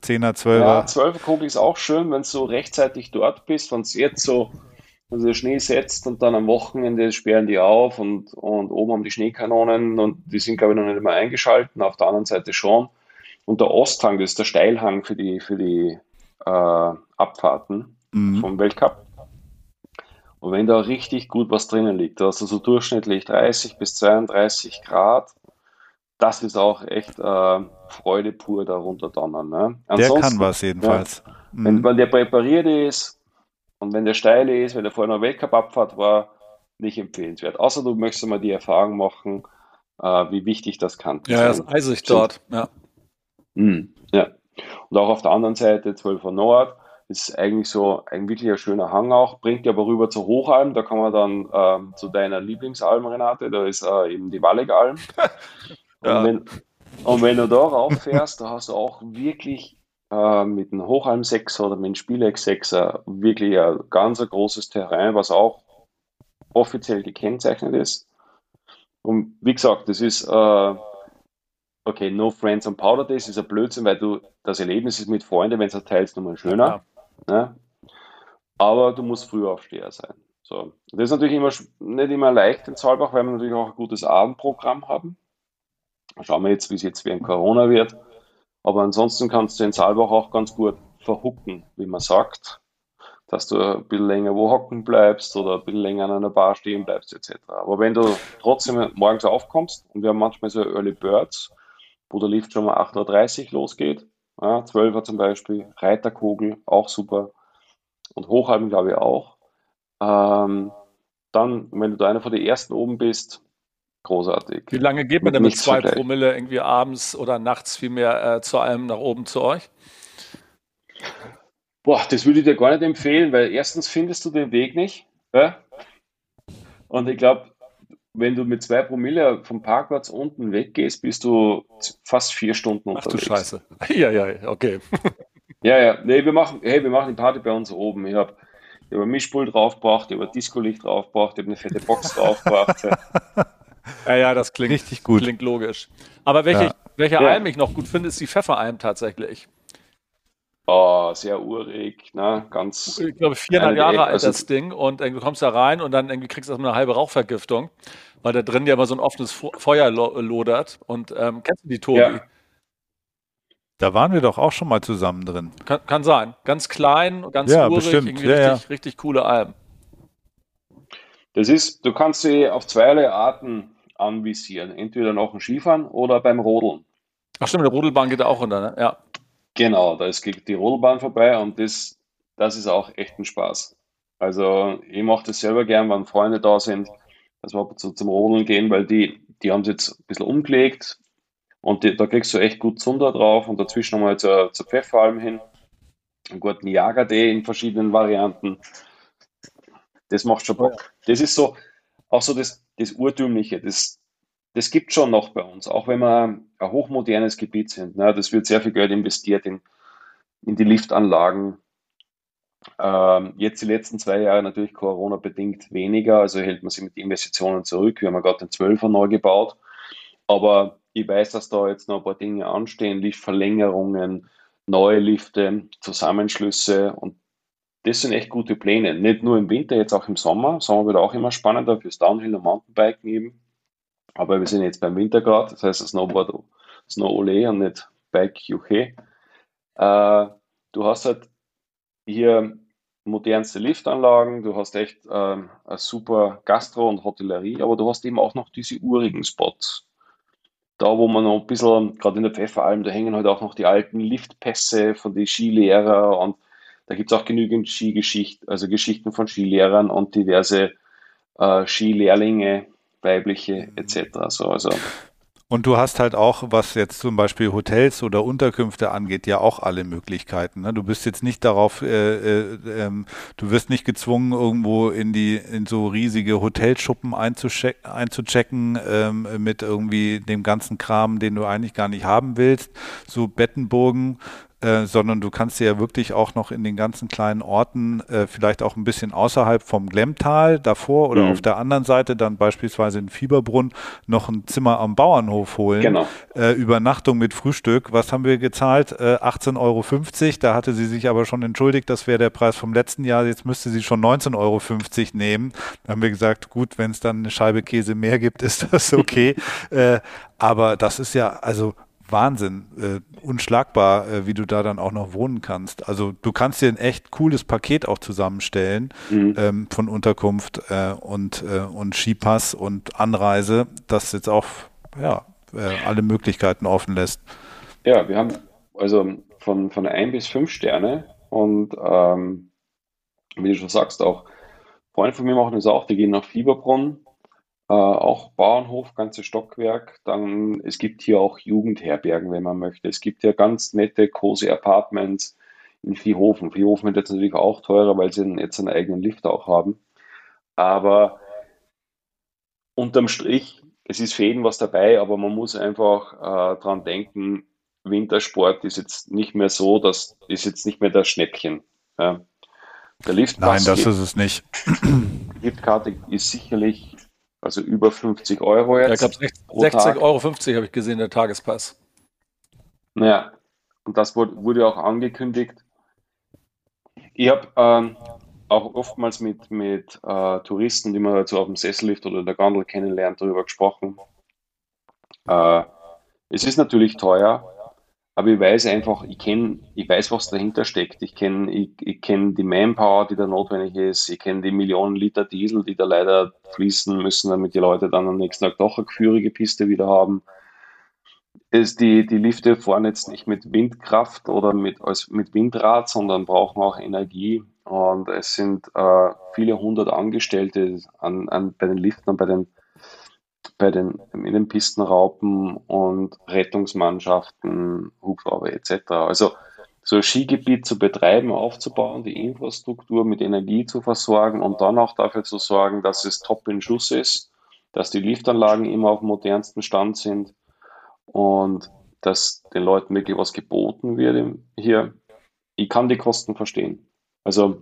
Zehner, Zwölfer. Ja, Zwölferkugel ist auch schön, wenn du so rechtzeitig dort bist, wenn es jetzt so also der Schnee setzt und dann am Wochenende sperren die auf und, und oben haben die Schneekanonen und die sind, glaube ich, noch nicht immer eingeschalten, auf der anderen Seite schon. Und der Osthang, das ist der Steilhang für die, für die äh, Abfahrten mhm. vom Weltcup. Und wenn da richtig gut was drinnen liegt, da hast du so durchschnittlich 30 bis 32 Grad, das ist auch echt äh, Freude pur darunter donnern. Ne? Der kann was jedenfalls. Ja, mhm. wenn, wenn der präpariert ist und wenn der steil ist, wenn der vorher noch Weltcup-Abfahrt war, nicht empfehlenswert. Außer du möchtest mal die Erfahrung machen, äh, wie wichtig das kann. Ja, das ist eisig dort. Ja. Mhm, ja. Und auch auf der anderen Seite, 12er Nord, ist eigentlich so ein wirklich ein schöner Hang auch, bringt dir aber rüber zur Hochalm, da kann man dann ähm, zu deiner Lieblingsalm, Renate, da ist äh, eben die Wallegalm. <laughs> Ja. Und, wenn, und wenn du da rauffährst, da hast du auch wirklich äh, mit einem Hochalm 6 oder mit einem Spielex 6 wirklich ein ganz ein großes Terrain, was auch offiziell gekennzeichnet ist. Und wie gesagt, das ist, äh, okay, no friends on Powder Days ist ein Blödsinn, weil du das Erlebnis ist mit Freunden, wenn es teilst, nochmal schöner. Ja. Ne? Aber du musst Frühaufsteher sein. So. Das ist natürlich immer nicht immer leicht in Zalbach, weil wir natürlich auch ein gutes Abendprogramm haben. Schauen wir jetzt, wie es jetzt während Corona wird. Aber ansonsten kannst du in Saalbach auch ganz gut verhucken, wie man sagt. Dass du ein bisschen länger wo hocken bleibst oder ein bisschen länger an einer Bar stehen bleibst, etc. Aber wenn du trotzdem morgens aufkommst, und wir haben manchmal so Early Birds, wo der Lift schon mal 8.30 Uhr losgeht, ja, 12 Uhr zum Beispiel, Reiterkugel, auch super. Und Hochhalben, glaube ich, auch. Ähm, dann, wenn du da einer von den ersten oben bist, großartig. Wie lange geht man denn mit zwei Promille irgendwie abends oder nachts vielmehr äh, zu einem nach oben zu euch? Boah, das würde ich dir gar nicht empfehlen, weil erstens findest du den Weg nicht. Ja? Und ich glaube, wenn du mit zwei Promille vom Parkplatz unten weggehst, bist du fast vier Stunden unterwegs. Ach du Scheiße. <laughs> Ja, ja, okay. Ja, ja. Nee, wir machen, hey, wir machen die Party bei uns oben. Ich habe ich hab ein Mischpult draufgebracht, ich habe ein Disco-Licht draufgebracht, ich habe eine fette Box draufgebracht. <laughs> ja, ja, das klingt richtig gut. Klingt logisch. Aber welche, ja. welcher ja. Alm ich noch gut finde, ist die Pfefferalm tatsächlich. Oh, sehr urig, ne? ganz. Ich glaube, 400 Jahre alt also, das Ding und du kommst da rein und dann irgendwie kriegst du eine halbe Rauchvergiftung, weil da drin ja immer so ein offenes Feuer lodert. Und ähm, kennst du die, Tobi? Ja. Da waren wir doch auch schon mal zusammen drin. Kann, kann sein. Ganz klein, ganz ja, urig, bestimmt. irgendwie ja, richtig, ja. richtig coole Alben. Das ist, du kannst sie auf zweierlei Arten anvisieren. Entweder noch ein Skifahren oder beim Rodeln. Ach stimmt, der Rodelbahn geht auch runter, ne? Ja. Genau, da ist die Rodelbahn vorbei und das, das ist auch echt ein Spaß. Also ich mache das selber gern, wenn Freunde da sind, dass wir zu, zum Rodeln gehen, weil die, die haben es jetzt ein bisschen umgelegt und die, da kriegst du echt gut Zunder drauf und dazwischen nochmal zur, zur Pfefferalm hin, einen guten Jager-Day in verschiedenen Varianten. Das macht schon Bock. Das ist so, auch so das, das Urtümliche, das, das gibt schon noch bei uns, auch wenn wir ein hochmodernes Gebiet sind. Ne? Das wird sehr viel Geld investiert in, in die Liftanlagen. Ähm, jetzt die letzten zwei Jahre natürlich Corona-bedingt weniger, also hält man sich mit Investitionen zurück. Wir haben ja gerade den 12er neu gebaut. Aber ich weiß, dass da jetzt noch ein paar Dinge anstehen, Liftverlängerungen, neue Lifte, Zusammenschlüsse und das sind echt gute Pläne. Nicht nur im Winter, jetzt auch im Sommer. Sommer wird auch immer spannender fürs Downhill und Mountainbiken eben. Aber wir sind jetzt beim Wintergrad, das heißt Snowboard Snow Ole und nicht Bike UK. Äh, du hast halt hier modernste Liftanlagen, du hast echt ähm, eine super Gastro und Hotellerie, aber du hast eben auch noch diese urigen Spots. Da, wo man noch ein bisschen, gerade in der Pfefferalm, da hängen halt auch noch die alten Liftpässe von den Skilehrer und da gibt es auch genügend Skigeschichten, also Geschichten von Skilehrern und diverse äh, Skilehrlinge, weibliche etc. So, also und du hast halt auch, was jetzt zum Beispiel Hotels oder Unterkünfte angeht, ja auch alle Möglichkeiten. Ne? Du bist jetzt nicht darauf, äh, äh, ähm, du wirst nicht gezwungen, irgendwo in die in so riesige Hotelschuppen einzuchecken ähm, mit irgendwie dem ganzen Kram, den du eigentlich gar nicht haben willst. So Bettenburgen äh, sondern du kannst dir ja wirklich auch noch in den ganzen kleinen Orten, äh, vielleicht auch ein bisschen außerhalb vom Glemmtal davor oder mhm. auf der anderen Seite dann beispielsweise in Fieberbrunn noch ein Zimmer am Bauernhof holen. Genau. Äh, Übernachtung mit Frühstück. Was haben wir gezahlt? Äh, 18,50 Euro. Da hatte sie sich aber schon entschuldigt, das wäre der Preis vom letzten Jahr. Jetzt müsste sie schon 19,50 Euro nehmen. Da haben wir gesagt, gut, wenn es dann eine Scheibe Käse mehr gibt, <laughs> ist das okay. Äh, aber das ist ja, also Wahnsinn, äh, unschlagbar, äh, wie du da dann auch noch wohnen kannst. Also du kannst dir ein echt cooles Paket auch zusammenstellen mhm. ähm, von Unterkunft äh, und, äh, und Skipass und Anreise, das jetzt auch ja, äh, alle Möglichkeiten offen lässt. Ja, wir haben also von, von ein bis fünf Sterne und ähm, wie du schon sagst, auch Freunde von mir machen das auch, die gehen nach Fieberbrunn äh, auch Bauernhof, ganzes Stockwerk. Dann, es gibt hier auch Jugendherbergen, wenn man möchte. Es gibt ja ganz nette, cozy Apartments in Viehhofen. Viehhofen wird jetzt natürlich auch teurer, weil sie jetzt einen eigenen Lift auch haben. Aber unterm Strich, es ist für jeden was dabei, aber man muss einfach äh, dran denken, Wintersport ist jetzt nicht mehr so, das ist jetzt nicht mehr das Schnäppchen. Ja. Der Liftpass Nein, das ist es nicht. <clears throat> Die Liftkarte ist sicherlich also über 50 Euro jetzt. Ja, ich glaube 60,50 Euro habe ich gesehen, der Tagespass. Naja, und das wurde, wurde auch angekündigt. Ich habe ähm, auch oftmals mit, mit äh, Touristen, die man halt so auf dem Sessellift oder der Gondel kennenlernt, darüber gesprochen. Äh, es ist natürlich teuer, aber ich weiß einfach, ich kenne, ich weiß, was dahinter steckt. Ich kenne ich, ich kenn die Manpower, die da notwendig ist. Ich kenne die Millionen Liter Diesel, die da leider fließen müssen, damit die Leute dann am nächsten Tag doch eine geführige Piste wieder haben. Es, die, die Lifte fahren jetzt nicht mit Windkraft oder mit, als, mit Windrad, sondern brauchen auch Energie und es sind äh, viele hundert Angestellte an, an, bei den Liften, bei den, bei den Innenpistenraupen und Rettungsmannschaften, Hubschrauber etc. Also so ein Skigebiet zu betreiben, aufzubauen, die Infrastruktur mit Energie zu versorgen und dann auch dafür zu sorgen, dass es top in Schuss ist, dass die Liftanlagen immer auf dem modernsten Stand sind und dass den Leuten wirklich was geboten wird hier. Ich kann die Kosten verstehen. Also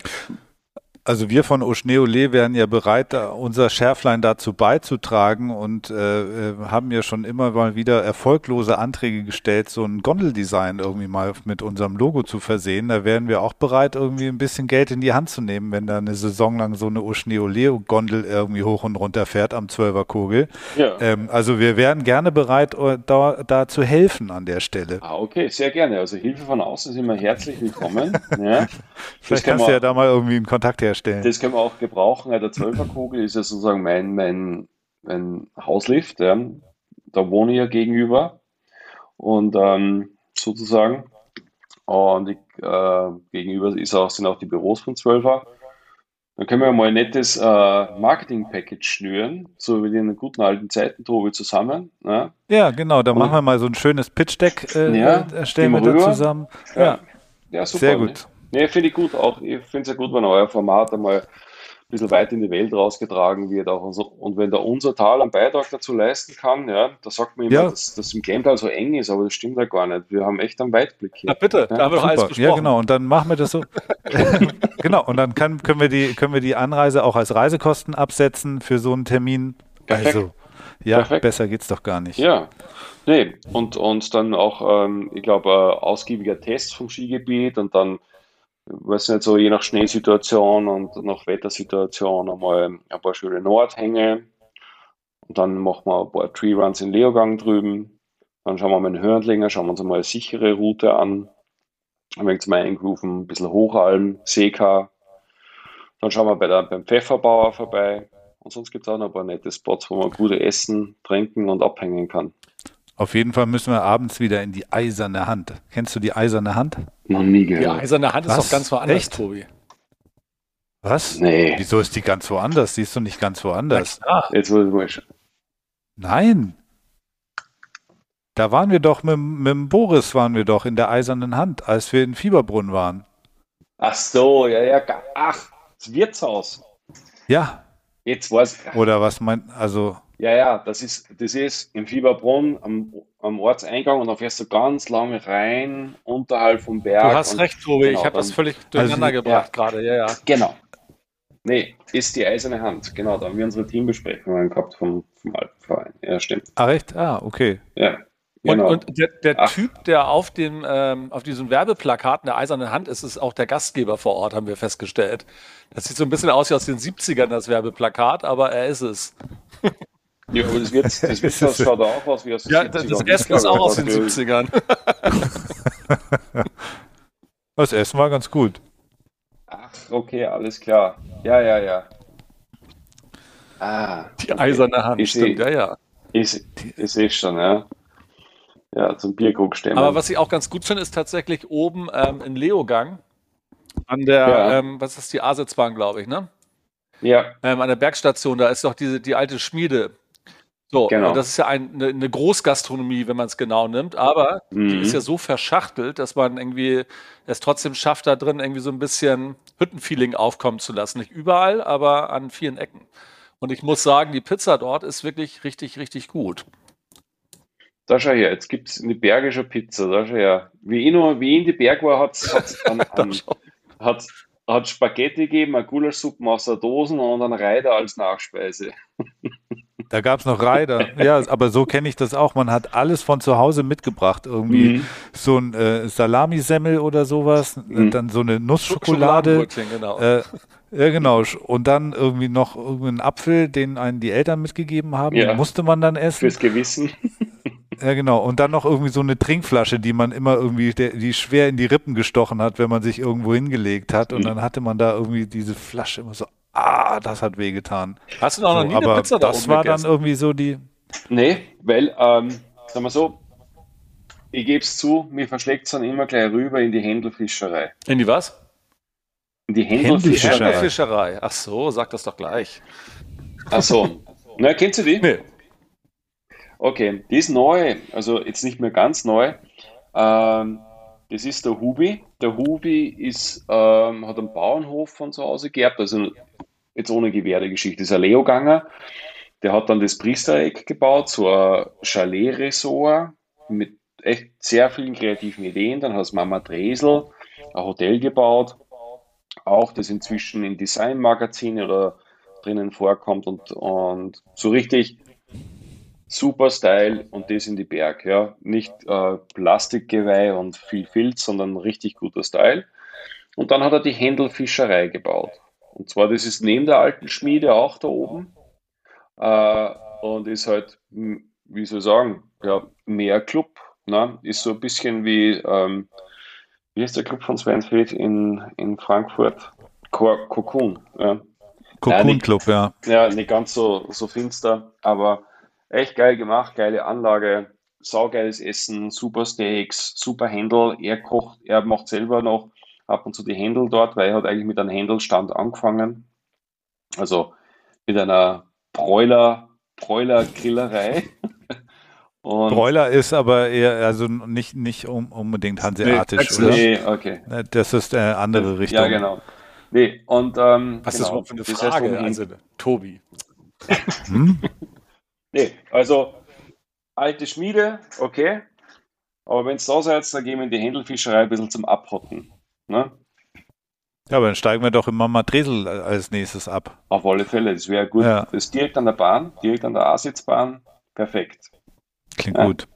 also wir von Oschneole wären ja bereit, unser Schärflein dazu beizutragen und äh, äh, haben ja schon immer mal wieder erfolglose Anträge gestellt, so ein Gondeldesign irgendwie mal mit unserem Logo zu versehen. Da wären wir auch bereit, irgendwie ein bisschen Geld in die Hand zu nehmen, wenn da eine Saison lang so eine Oschneole-Gondel irgendwie hoch und runter fährt am Zwölferkogel. Ja. Ähm, also wir wären gerne bereit, da, da zu helfen an der Stelle. Ah, okay, sehr gerne. Also Hilfe von außen sind wir herzlich willkommen. ja. <laughs> Vielleicht kannst du ja da mal irgendwie einen Kontakt herstellen herstellen. Das können wir auch gebrauchen. Der Zwölferkugel ist ja sozusagen mein, mein, mein Hauslift. Ja. Da wohne ich ja gegenüber. Und ähm, sozusagen. Und ich, äh, gegenüber ist auch, sind auch die Büros von Zwölfer. Dann können wir mal ein nettes äh, Marketing-Package schnüren, so wie in den guten alten Zeiten, Tobi, zusammen. Ne? Ja, genau, da machen wir mal so ein schönes Pitch-Deck, äh, ja, erstellen wir da zusammen. Ja, ja. ja super. Sehr gut. Ne? Nee, finde ich gut. Auch ich finde es ja gut, wenn euer Format einmal ein bisschen weit in die Welt rausgetragen wird. Auch und, wenn da unser Tal einen Beitrag dazu leisten kann, ja, da sagt man immer, ja. dass das im Gametal so eng ist, aber das stimmt ja gar nicht. Wir haben echt einen Weitblick hier. Na bitte, ja? da haben wir doch alles besprochen. Ja, genau, und dann machen wir das so. <laughs> <laughs> genau, und dann kann, können, wir die, können wir die Anreise auch als Reisekosten absetzen für so einen Termin. Perfekt. Also, ja, Perfekt. besser geht's doch gar nicht. Ja. Nee, und, und dann auch, ähm, ich glaube, äh, ausgiebiger Test vom Skigebiet und dann weiß nicht, so je nach Schneesituation und nach Wettersituation einmal ein paar schöne Nordhänge. Und dann machen wir ein paar Tree Runs in Leogang drüben. Dann schauen wir mal in Hörnlinger, schauen wir uns einmal eine sichere Route an. Ein wenig zum Eingrooven, ein bisschen Hochalm, Seeka. Dann schauen wir bei der, beim Pfefferbauer vorbei. Und sonst gibt es auch noch ein paar nette Spots, wo man gut essen, trinken und abhängen kann. Auf jeden Fall müssen wir abends wieder in die eiserne Hand. Kennst du die eiserne Hand? Noch nie gehört. Die eiserne Hand Was? ist doch ganz woanders, Echt? Tobi. Was? Nee. Wieso ist die ganz woanders? Die ist doch nicht ganz woanders. Jetzt muss ich mal. Nein. Da waren wir doch mit, mit dem Boris, waren wir doch in der eisernen Hand, als wir in Fieberbrunn waren. Ach so, ja, ja. Ach, das Wirtshaus. Ja. Jetzt weiß ich. Oder was meint, also. Ja, ja, das ist, das ist im Fieberbrunn am, am Ortseingang und dann fährst du ganz lange rein, unterhalb vom Berg. Du hast recht, Tobi, genau, ich habe das völlig durcheinander also, gebracht ja, gerade, ja, ja. Genau. Nee, ist die eiserne Hand. Genau, da haben wir unsere Teambesprechungen gehabt vom, vom Alpenverein. Ja, stimmt. Ah, recht? Ah, okay. Ja. Genau. Und, und, der, der Typ, der auf, dem, ähm, auf diesem Werbeplakat der eisernen Hand ist, ist auch der Gastgeber vor Ort, haben wir festgestellt. Das sieht so ein bisschen aus wie aus den 70ern, das Werbeplakat, aber er ist es. Ja, aber das, wird, das, <laughs> wird, das schaut auch aus wie aus den ja, 70ern. Das Essen ist auch aus den 70ern. <laughs> das Essen war ganz gut. Ach, okay, alles klar. Ja, ja, ja. Ah, Die okay. eiserne Hand, ich stimmt, seh, ja, ja. Ich, ich sehe schon, ja. Ja, zum Bierkrug stellen. Aber was ich auch ganz gut finde, ist tatsächlich oben ähm, in Leogang an der, ja. ähm, was ist die Asitzbahn, glaube ich, ne? Ja. Ähm, an der Bergstation, da ist doch diese, die alte Schmiede. So, genau. das ist ja ein, eine, eine Großgastronomie, wenn man es genau nimmt, aber mhm. die ist ja so verschachtelt, dass man irgendwie es trotzdem schafft, da drin irgendwie so ein bisschen Hüttenfeeling aufkommen zu lassen. Nicht überall, aber an vielen Ecken. Und ich muss sagen, die Pizza dort ist wirklich richtig, richtig gut. Da schau her, jetzt gibt es eine bergische Pizza. Da schau her. Wie noch, wie in die Berg war, hat es hat Spaghetti gegeben, eine Gulaschsuppe aus der Dosen und einen Reiter als Nachspeise. <laughs> Da gab es noch Reiter. Ja, aber so kenne ich das auch. Man hat alles von zu Hause mitgebracht. Irgendwie mhm. so ein äh, Salamisemmel oder sowas, mhm. dann so eine Nussschokolade. Genau. Äh, ja, genau. Und dann irgendwie noch einen Apfel, den einen die Eltern mitgegeben haben. Ja. Den musste man dann essen. Fürs Gewissen. <laughs> Ja, genau. Und dann noch irgendwie so eine Trinkflasche, die man immer irgendwie, die schwer in die Rippen gestochen hat, wenn man sich irgendwo hingelegt hat. Und mhm. dann hatte man da irgendwie diese Flasche immer so, ah, das hat wehgetan. Hast du noch, so, noch nie eine Pizza da Das war gegessen? dann irgendwie so die. Nee, weil, ähm, sagen wir so, ich gebe es zu, mir verschlägt es dann immer gleich rüber in die Händelfischerei. In die was? Die Händelfischerei. Händelfischerei. Ach so, sag das doch gleich. Ach so. Na, kennst du die? Nee. Okay, die ist neu, also jetzt nicht mehr ganz neu. Ähm, das ist der Hubi. Der Hubi ist, ähm, hat einen Bauernhof von zu Hause geerbt, also jetzt ohne Gewehregeschichte. Das ist ein Leoganger. Der hat dann das Priestereck gebaut, so ein Chalet-Resort mit echt sehr vielen kreativen Ideen. Dann hat Mama Dresel ein Hotel gebaut, auch das inzwischen in Designmagazine oder drinnen vorkommt und, und so richtig super Style und das in die Berg. Ja. Nicht äh, Plastikgeweih und viel Filz, sondern richtig guter Style. Und dann hat er die Händelfischerei gebaut. Und zwar, das ist neben der alten Schmiede auch da oben. Äh, und ist halt, wie soll ich sagen, ja, mehr Club. Ne? Ist so ein bisschen wie, ähm, wie ist der Club von Svenfeld in, in Frankfurt? Cocoon. Ja. Cocoon Club, ja. Ja, nicht ganz so, so finster, aber echt geil gemacht, geile Anlage, saugeiles Essen, super Steaks, super Händel. Er kocht, er macht selber noch ab und zu die Händel dort, weil er hat eigentlich mit einem Händelstand angefangen. Also mit einer Bräuler, Bräuler-Grillerei. <laughs> Bräuler ist aber eher, also nicht, nicht unbedingt hanseatisch, nee, oder? Nee, okay. Das ist eine andere Richtung. Ja, genau. Nee, und, ähm, Was genau, ist das für eine Frage, heißt, also, Tobi? <laughs> <laughs> Hm? Nee, also alte Schmiede, okay. Aber wenn es da seid, dann gehen wir in die Händelfischerei ein bisschen zum Abhotten. Ne? Ja, aber dann steigen wir doch im Mama Dresel als nächstes ab. Auf alle Fälle, das wäre gut. Ja. Das ist direkt an der Bahn, direkt an der A-Sitzbahn. Perfekt. Klingt ja. gut.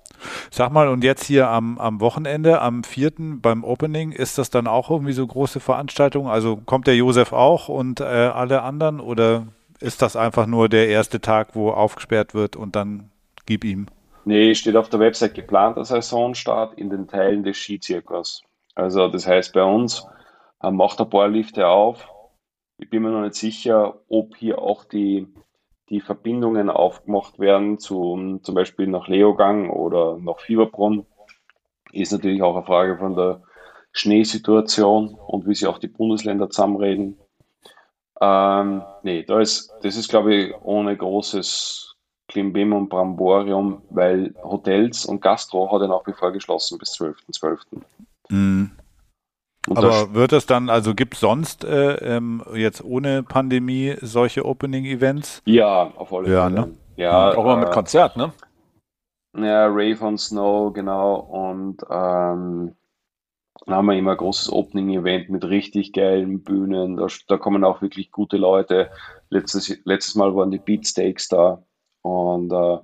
Sag mal, und jetzt hier am, am Wochenende, am 4. beim Opening, ist das dann auch irgendwie so große Veranstaltung? Also kommt der Josef auch und äh, alle anderen oder ist das einfach nur der erste Tag, wo aufgesperrt wird und dann gib ihm? Nee, steht auf der Website geplanter Saisonstart in den Teilen des Skizirkers. Also das heißt bei uns äh, macht ein paar Lifte auf. Ich bin mir noch nicht sicher, ob hier auch die, die Verbindungen aufgemacht werden, zu, zum Beispiel nach Leogang oder nach Fieberbrunn. Ist natürlich auch eine Frage von der Schneesituation und wie sich auch die Bundesländer zusammenreden. Ähm, nee, da ist, das ist, glaube ich, ohne großes Klimbim und Bramborium, weil Hotels und Gastro hat ja nach wie vor geschlossen bis 12.12. .12. Mhm. Aber wird es dann, also gibt es sonst äh, ähm, jetzt ohne Pandemie solche Opening-Events? Ja, auf alle ja, Fälle. Ne? Ja, auch mal mit äh, Konzert, ne? Ja, Rave on Snow, genau. Und ähm, haben wir immer ein großes Opening-Event mit richtig geilen Bühnen. Da, da, kommen auch wirklich gute Leute. Letztes, letztes Mal waren die Beatsteaks da. Und äh,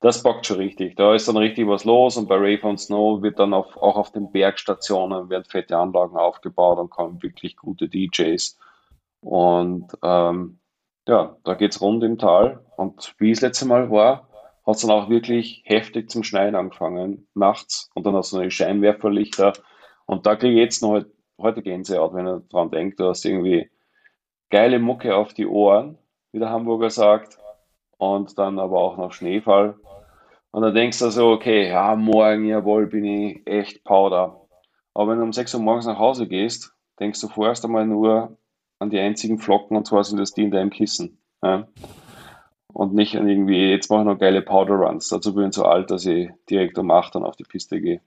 das bockt schon richtig. Da ist dann richtig was los und bei Rave on Snow wird dann auf, auch auf den Bergstationen werden fette Anlagen aufgebaut und kommen wirklich gute DJs. Und ähm, ja, da geht es rund im Tal. Und wie es letzte Mal war, hat es dann auch wirklich heftig zum Schneien angefangen, nachts. Und dann hast du noch die Scheinwerferlichter. Und da kriege ich jetzt noch heute Gänsehaut, wenn er dran denkt, du hast irgendwie geile Mucke auf die Ohren, wie der Hamburger sagt. Und dann aber auch noch Schneefall. Und dann denkst du so, okay, ja, morgen, jawohl, bin ich echt Powder. Aber wenn du um 6 Uhr morgens nach Hause gehst, denkst du vorerst einmal nur an die einzigen Flocken und zwar sind das die in deinem Kissen. Ja? Und nicht an irgendwie, jetzt mache ich noch geile Powder Runs. Dazu bin ich so alt, dass ich direkt um 8 dann auf die Piste gehe.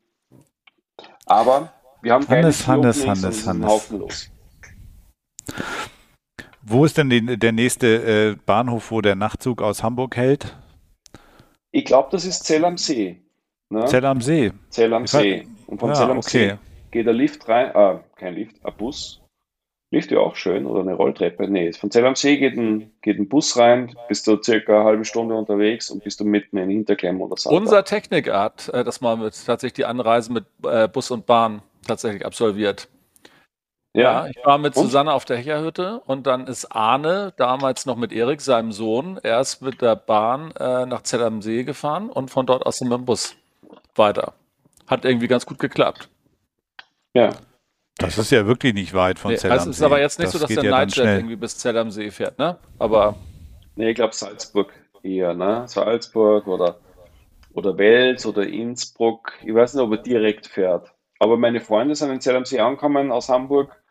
Aber wir haben Hannes, Hannes, Hannes, Hannes. Haufen los. Wo ist denn die, der nächste äh, Bahnhof, wo der Nachtzug aus Hamburg hält? Ich glaube, das ist Zell am See. Ne? Zell am See. Zell am See. Und von ja, Zell am okay. See geht der Lift rein, ah, kein Lift, ein Bus. Lift ja auch schön oder eine Rolltreppe. Nee, von Zell am See geht ein, geht ein Bus rein, bist du circa eine halbe Stunde unterwegs und bist du mitten in Hinterklemm oder so. Unser Technikart, äh, dass man mit, tatsächlich die Anreise mit äh, Bus und Bahn tatsächlich absolviert. Ja, ich war mit und? Susanne auf der Hecherhütte und dann ist Arne, damals noch mit Erik, seinem Sohn, erst mit der Bahn äh, nach Zell am See gefahren und von dort aus mit dem Bus weiter. Hat irgendwie ganz gut geklappt. Ja. Das ist ja wirklich nicht weit von nee, Zell also am See. Es ist aber jetzt nicht das so, dass der ja Nightjet irgendwie bis Zell am See fährt, ne? Aber. Nee, ich glaube Salzburg eher, ne? Salzburg oder, oder Wels oder Innsbruck. Ich weiß nicht, ob er direkt fährt. Aber meine Freunde sind in Zell am See angekommen aus Hamburg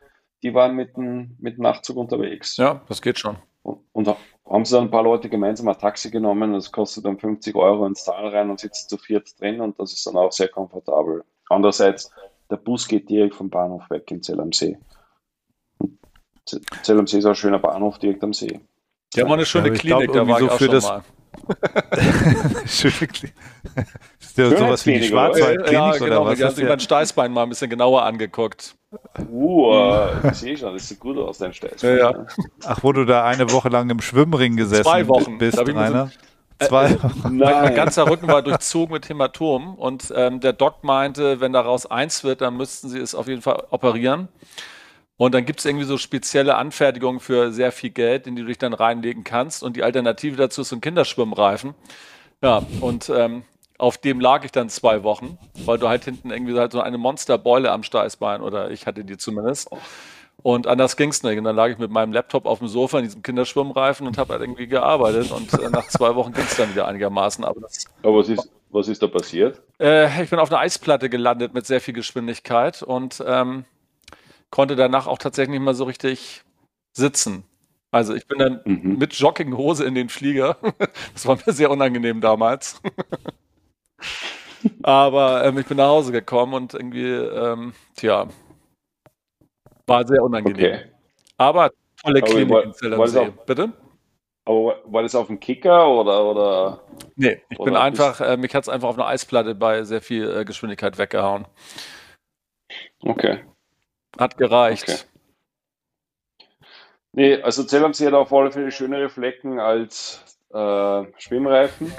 die waren mit dem, mit dem Nachtzug unterwegs. Ja, das geht schon. Und, und haben sie dann ein paar Leute gemeinsam ein Taxi genommen, das kostet dann 50 Euro ins Tal rein und sitzt zu viert drin und das ist dann auch sehr komfortabel. Andererseits, der Bus geht direkt vom Bahnhof weg in Zell am See. Zell am See ist auch ein schöner Bahnhof direkt am See. Die haben auch eine schöne ja, Klinik, glaub, da war so ich auch für schon das, mal. <laughs> Schöne Klinik. Ist ja sowas wie die Schwarzwaldklinik ja, genau, oder was? Die hat sich mein Steißbein mal ein bisschen genauer angeguckt. Uh, ich sehe schon, das sieht gut aus, dein Steißbein. Ja, ja. Ach, wo du da eine Woche lang im Schwimmring gesessen Zwei Wochen. bist, Rainer? Zwei äh, Wochen. Mein ganzer Rücken war durchzogen mit Hämatom und ähm, der Doc meinte, wenn daraus eins wird, dann müssten sie es auf jeden Fall operieren. Und dann gibt es irgendwie so spezielle Anfertigungen für sehr viel Geld, in die du dich dann reinlegen kannst. Und die Alternative dazu ist so ein Kinderschwimmreifen. Ja, und ähm, auf dem lag ich dann zwei Wochen, weil du halt hinten irgendwie halt so eine Monsterbeule am Steißbein oder ich hatte die zumindest. Und anders ging es nicht. Und dann lag ich mit meinem Laptop auf dem Sofa in diesem Kinderschwimmreifen und habe halt irgendwie gearbeitet. Und äh, nach zwei Wochen ging es dann wieder einigermaßen. Aber, Aber was, ist, was ist da passiert? Äh, ich bin auf einer Eisplatte gelandet mit sehr viel Geschwindigkeit und ähm, konnte danach auch tatsächlich nicht mehr so richtig sitzen. Also ich bin dann mhm. mit Jogginghose in den Flieger. <laughs> Das war mir sehr unangenehm damals. <laughs> Aber ähm, ich bin nach Hause gekommen und irgendwie, ähm, tja, war sehr unangenehm. Okay. Aber tolle Aber Klinik war, in Zell Bitte? Aber war das auf dem Kicker oder? oder nee, ich oder bin einfach, äh, mich hat es einfach auf einer Eisplatte bei sehr viel äh, Geschwindigkeit weggehauen. Okay. Hat gereicht. Okay. Nee, also Zell am See hat auf alle Fälle schönere Flecken als äh, Schwimmreifen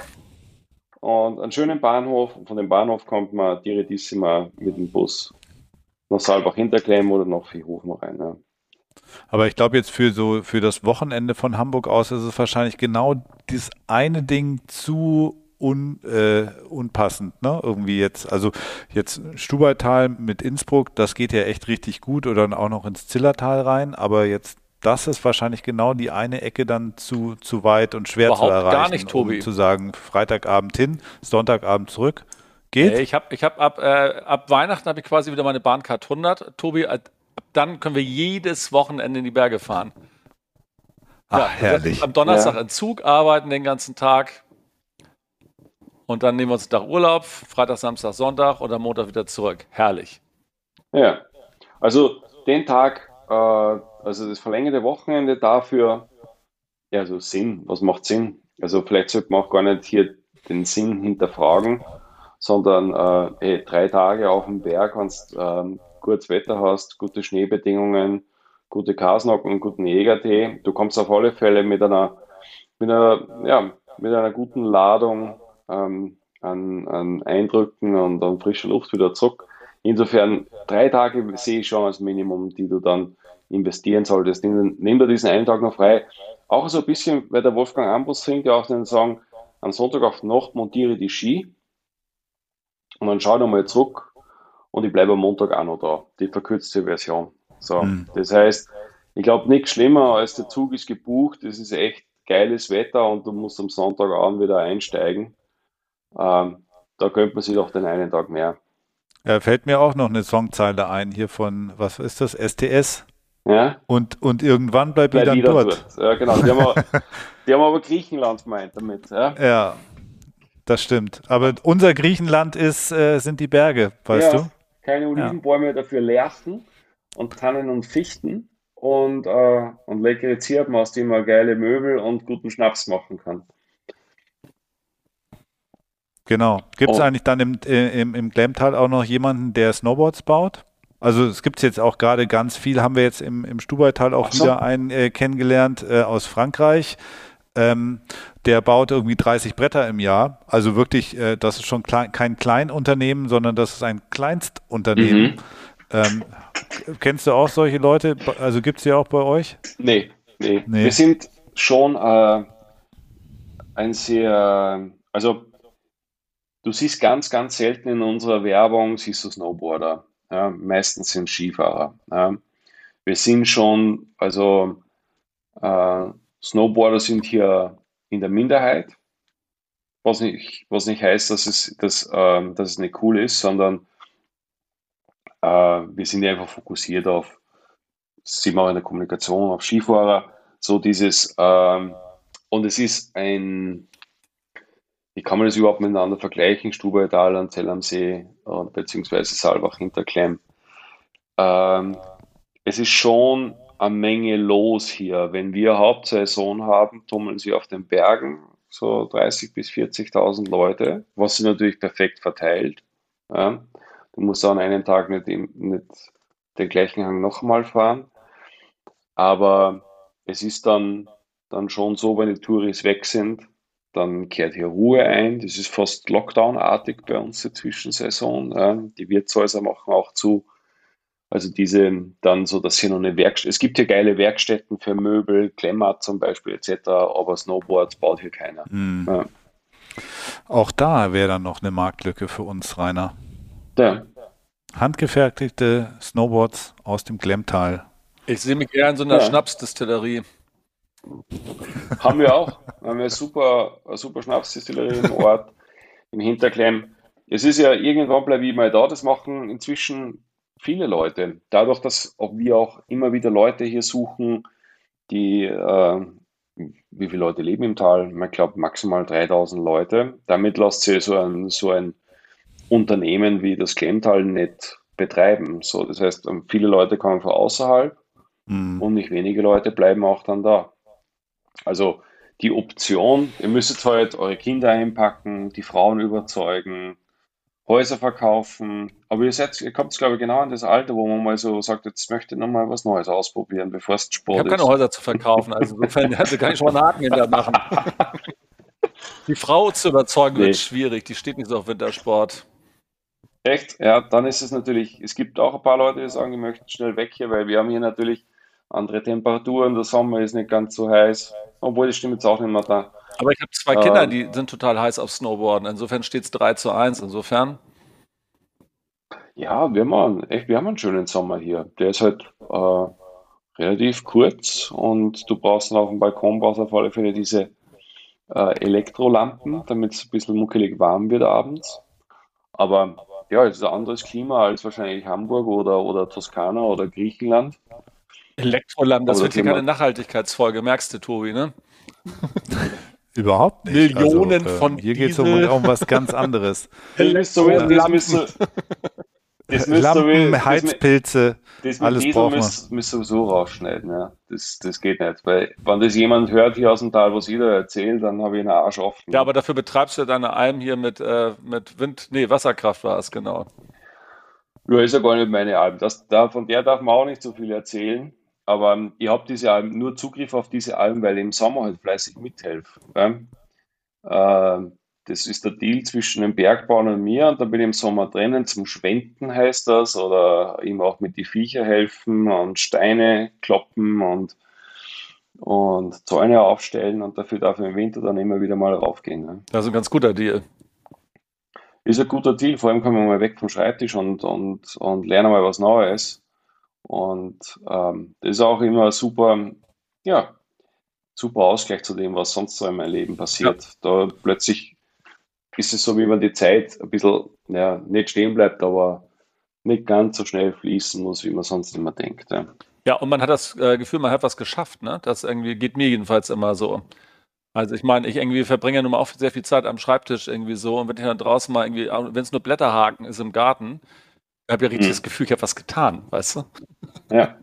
und einen schönen Bahnhof. Von dem Bahnhof kommt man direttissima mit dem Bus nach Saalbach Hinterklemm oder nach Viehhofen rein. Ja. Aber ich glaube jetzt für so für das Wochenende von Hamburg aus ist es wahrscheinlich genau dieses eine Ding zu un, äh, unpassend, ne? Irgendwie jetzt, also jetzt Stubaital mit Innsbruck, das geht ja echt richtig gut oder auch noch ins Zillertal rein, aber jetzt das ist wahrscheinlich genau die eine Ecke dann zu, zu weit und schwer Überhaupt zu erreichen. gar nicht, Tobi. Um zu sagen, Freitagabend hin, Sonntagabend zurück. Geht? ich habe ich hab ab, äh, ab Weihnachten habe ich quasi wieder meine Bahncard 100. Tobi, ab dann können wir jedes Wochenende in die Berge fahren. Ach, ja, herrlich. Am Donnerstag ja. in Zug arbeiten den ganzen Tag. Und dann nehmen wir uns einen Tag Urlaub, Freitag, Samstag, Sonntag und am Montag wieder zurück. Herrlich. Ja, also den Tag, äh, also das verlängerte Wochenende dafür, ja, also Sinn, was macht Sinn? Also vielleicht sollte man auch gar nicht hier den Sinn hinterfragen, sondern äh, hey, drei Tage auf dem Berg, wenn du ähm, gutes Wetter hast, gute Schneebedingungen, gute Kasnocken, guten Jägertee, du kommst auf alle Fälle mit einer, mit einer, ja, mit einer guten Ladung ähm, an, an Eindrücken und an frischer Luft wieder zurück. Insofern drei Tage sehe ich schon als Minimum, die du dann investieren solltest. Nimm dir diesen einen Tag noch frei. Auch so ein bisschen, weil der Wolfgang Ambus singt ja auch den Song, am Sonntag auf Nacht montiere die Ski und dann schau nochmal zurück und ich bleibe am Montag auch noch da. Die verkürzte Version. So, mhm. das heißt, ich glaube nichts schlimmer als der Zug ist gebucht, es ist echt geiles Wetter und du musst am Sonntagabend wieder einsteigen. Ähm, da könnte man sich doch den einen Tag mehr. Ja, fällt mir auch noch eine Songzeile ein hier von, was ist das, STS? Ja. Und, und irgendwann bleibt bleib wieder dort. dort. Ja, genau. Die haben, aber, <laughs> die haben aber Griechenland gemeint damit. Ja? ja, das stimmt. Aber unser Griechenland ist, äh, sind die Berge, weißt ja, du? Keine Olivenbäume, ja. dafür Lärchen und Tannen und Fichten und, äh, und leckere Zirben, aus denen man geile Möbel und guten Schnaps machen kann. Genau. Gibt es oh. eigentlich dann im, äh, im, im Glemtal auch noch jemanden, der Snowboards baut? Also es gibt jetzt auch gerade ganz viel, haben wir jetzt im, im Stubaital auch so. wieder einen äh, kennengelernt äh, aus Frankreich. Ähm, der baut irgendwie 30 Bretter im Jahr. Also wirklich, äh, das ist schon klein, kein Kleinunternehmen, sondern das ist ein Kleinstunternehmen. Mhm. Ähm, kennst du auch solche Leute? Also gibt es die auch bei euch? Nee, nee, nee. Wir sind schon äh, ein sehr, also Du siehst ganz, ganz selten in unserer Werbung, siehst du Snowboarder. Ja, meistens sind Skifahrer. Ja. Wir sind schon, also äh, Snowboarder sind hier in der Minderheit, was nicht, was nicht heißt, dass es, dass, äh, dass es nicht cool ist, sondern äh, wir sind einfach fokussiert auf sieht man auch in der Kommunikation, auf Skifahrer, so dieses, ähm, und es ist ein, wie kann man das überhaupt miteinander vergleichen, Stubaital und Zell am See, äh, beziehungsweise Salbach hinter Klemm. Ähm, es ist schon eine Menge los hier. Wenn wir Hauptsaison haben, tummeln sie auf den Bergen so 30.000 bis 40.000 Leute, was sie natürlich perfekt verteilt. Ja. Du musst an einem Tag nicht, nicht den gleichen Hang nochmal fahren. Aber es ist dann, dann schon so, wenn die Touris weg sind, dann kehrt hier Ruhe ein. Das ist fast Lockdown-artig bei uns die Zwischensaison. Ja. Die Wirtshäuser machen auch zu. Also diese dann so, dass hier noch eine Werkstatt, es gibt hier geile Werkstätten für Möbel, Klemmbad zum Beispiel etc., aber Snowboards baut hier keiner. Mhm. Ja. Auch da wäre dann noch eine Marktlücke für uns, Rainer. Ja. Handgefertigte Snowboards aus dem Glemmtal. Ich sehe mich eher in so einer ja. Schnapsdistillerie. Haben wir auch. Haben wir eine super, eine super Schnapsdistillerie im Ort, im Hinterklemm. Es ist ja irgendwann bleibe ich mal da. Das machen inzwischen viele Leute. Dadurch, dass auch wir auch immer wieder Leute hier suchen, die, äh, wie viele Leute leben im Tal? Ich glaube maximal 3000 Leute. Damit lässt sich so ein, so ein Unternehmen wie das Klemmtal nicht betreiben. So, das heißt, viele Leute kommen von außerhalb mhm. und nicht wenige Leute bleiben auch dann da. Also die Option, ihr müsstet halt eure Kinder einpacken, die Frauen überzeugen, Häuser verkaufen. Aber ihr, seid, ihr kommt, glaube ich, genau in das Alter, wo man mal so sagt, jetzt möchte ich nochmal was Neues ausprobieren, bevor es Sport ich ist. Ich habe keine Häuser zu verkaufen, also insofern <laughs> also kann ich schon einen Haken hinter machen. <laughs> Die Frau zu überzeugen nee. wird schwierig, die steht nicht so auf Wintersport. Echt? Ja, dann ist es natürlich, es gibt auch ein paar Leute, die sagen, die möchten schnell weg hier, weil wir haben hier natürlich andere Temperaturen, der Sommer ist nicht ganz so heiß, obwohl die Stimme jetzt auch nicht mehr da. Aber ich habe zwei Kinder, ähm, die sind total heiß auf Snowboarden. Insofern steht es 3 zu 1. Insofern. Ja, wir haben, echt, wir haben einen schönen Sommer hier. Der ist halt äh, relativ kurz und du brauchst auf dem Balkon brauchst auf alle Fälle diese äh, Elektrolampen, damit es ein bisschen muckelig warm wird abends. Aber ja, es ist ein anderes Klima als wahrscheinlich Hamburg oder, oder Toskana oder Griechenland. Elektrolampen, das wird hier keine Nachhaltigkeitsfolge, merkst du, Tobi, ne? <laughs> Überhaupt nicht. Millionen also, äh, von Hier geht es um, um, was ganz anderes. <laughs> Elektrolampen. Lampen, <laughs> Heizpilze, das mit alles braucht man. Müssen wir so rausschneiden, ja. Das, das geht nicht, weil wenn das jemand hört hier aus dem Tal, was jeder erzählt, dann habe ich einen Arsch offen. Ja, aber dafür betreibst du deine Alm hier mit, äh, mit Wind, nee, Wasserkraft war es, genau. Ja, ist ja gar nicht meine Alm. Das, da, von der darf man auch nicht so viel erzählen. Aber ähm, ich habe diese Alben, nur Zugriff auf diese Alben, weil ich im Sommer halt fleißig mithelfe. Äh, das ist der Deal zwischen dem Bergbauern und mir und da bin ich im Sommer drinnen zum Schwenden heißt das oder ihm auch mit die Viecher helfen und Steine kloppen und, und Zäune aufstellen und dafür darf ich im Winter dann immer wieder mal raufgehen. Ne? Das ist ein ganz guter Deal. Ist ein guter Deal, vor allem kommen wir mal weg vom Schreibtisch und, und, und lernen mal was Neues. Und ähm, das ist auch immer super, ja, super Ausgleich zu dem, was sonst so in meinem Leben passiert. Ja. Da plötzlich ist es so, wie wenn die Zeit ein bisschen, ja, nicht stehen bleibt, aber nicht ganz so schnell fließen muss, wie man sonst immer denkt. Ja, ja und man hat das äh, Gefühl, man hat was geschafft, ne? Das irgendwie geht mir jedenfalls immer so. Also ich meine, ich irgendwie verbringe nun mal auch sehr viel Zeit am Schreibtisch irgendwie so und wenn ich dann draußen mal irgendwie, wenn es nur Blätterhaken ist im Garten, habe ja richtig hm. das Gefühl, ich habe was getan, weißt du? Ja.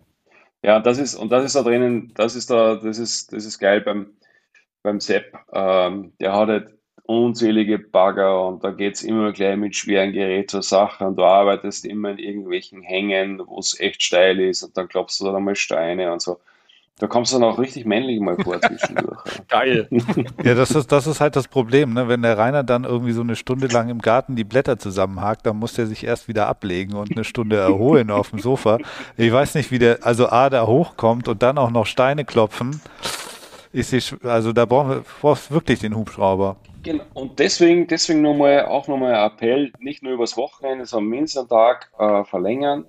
Ja, das ist, und das ist da drinnen, das ist da, das ist, das ist geil beim, beim Sepp. Ähm, der hat halt unzählige Bagger und da geht es immer gleich mit schweren Gerät zur Sache und du arbeitest immer in irgendwelchen Hängen, wo es echt steil ist und dann klopfst du dann einmal Steine und so. Da kommst du dann auch richtig männlich mal vor zwischendurch. <laughs> Geil. <laughs> ja, das ist, das ist halt das Problem, ne? Wenn der Rainer dann irgendwie so eine Stunde lang im Garten die Blätter zusammenhakt, dann muss der sich erst wieder ablegen und eine Stunde erholen auf dem Sofa. Ich weiß nicht, wie der, also A, da hochkommt und dann auch noch Steine klopfen. Ist die, also da brauchen wir brauchst wirklich den Hubschrauber. Genau. Und deswegen, deswegen nochmal, auch nochmal ein Appell, nicht nur übers Wochenende, sondern mindestens einen Tag äh, verlängern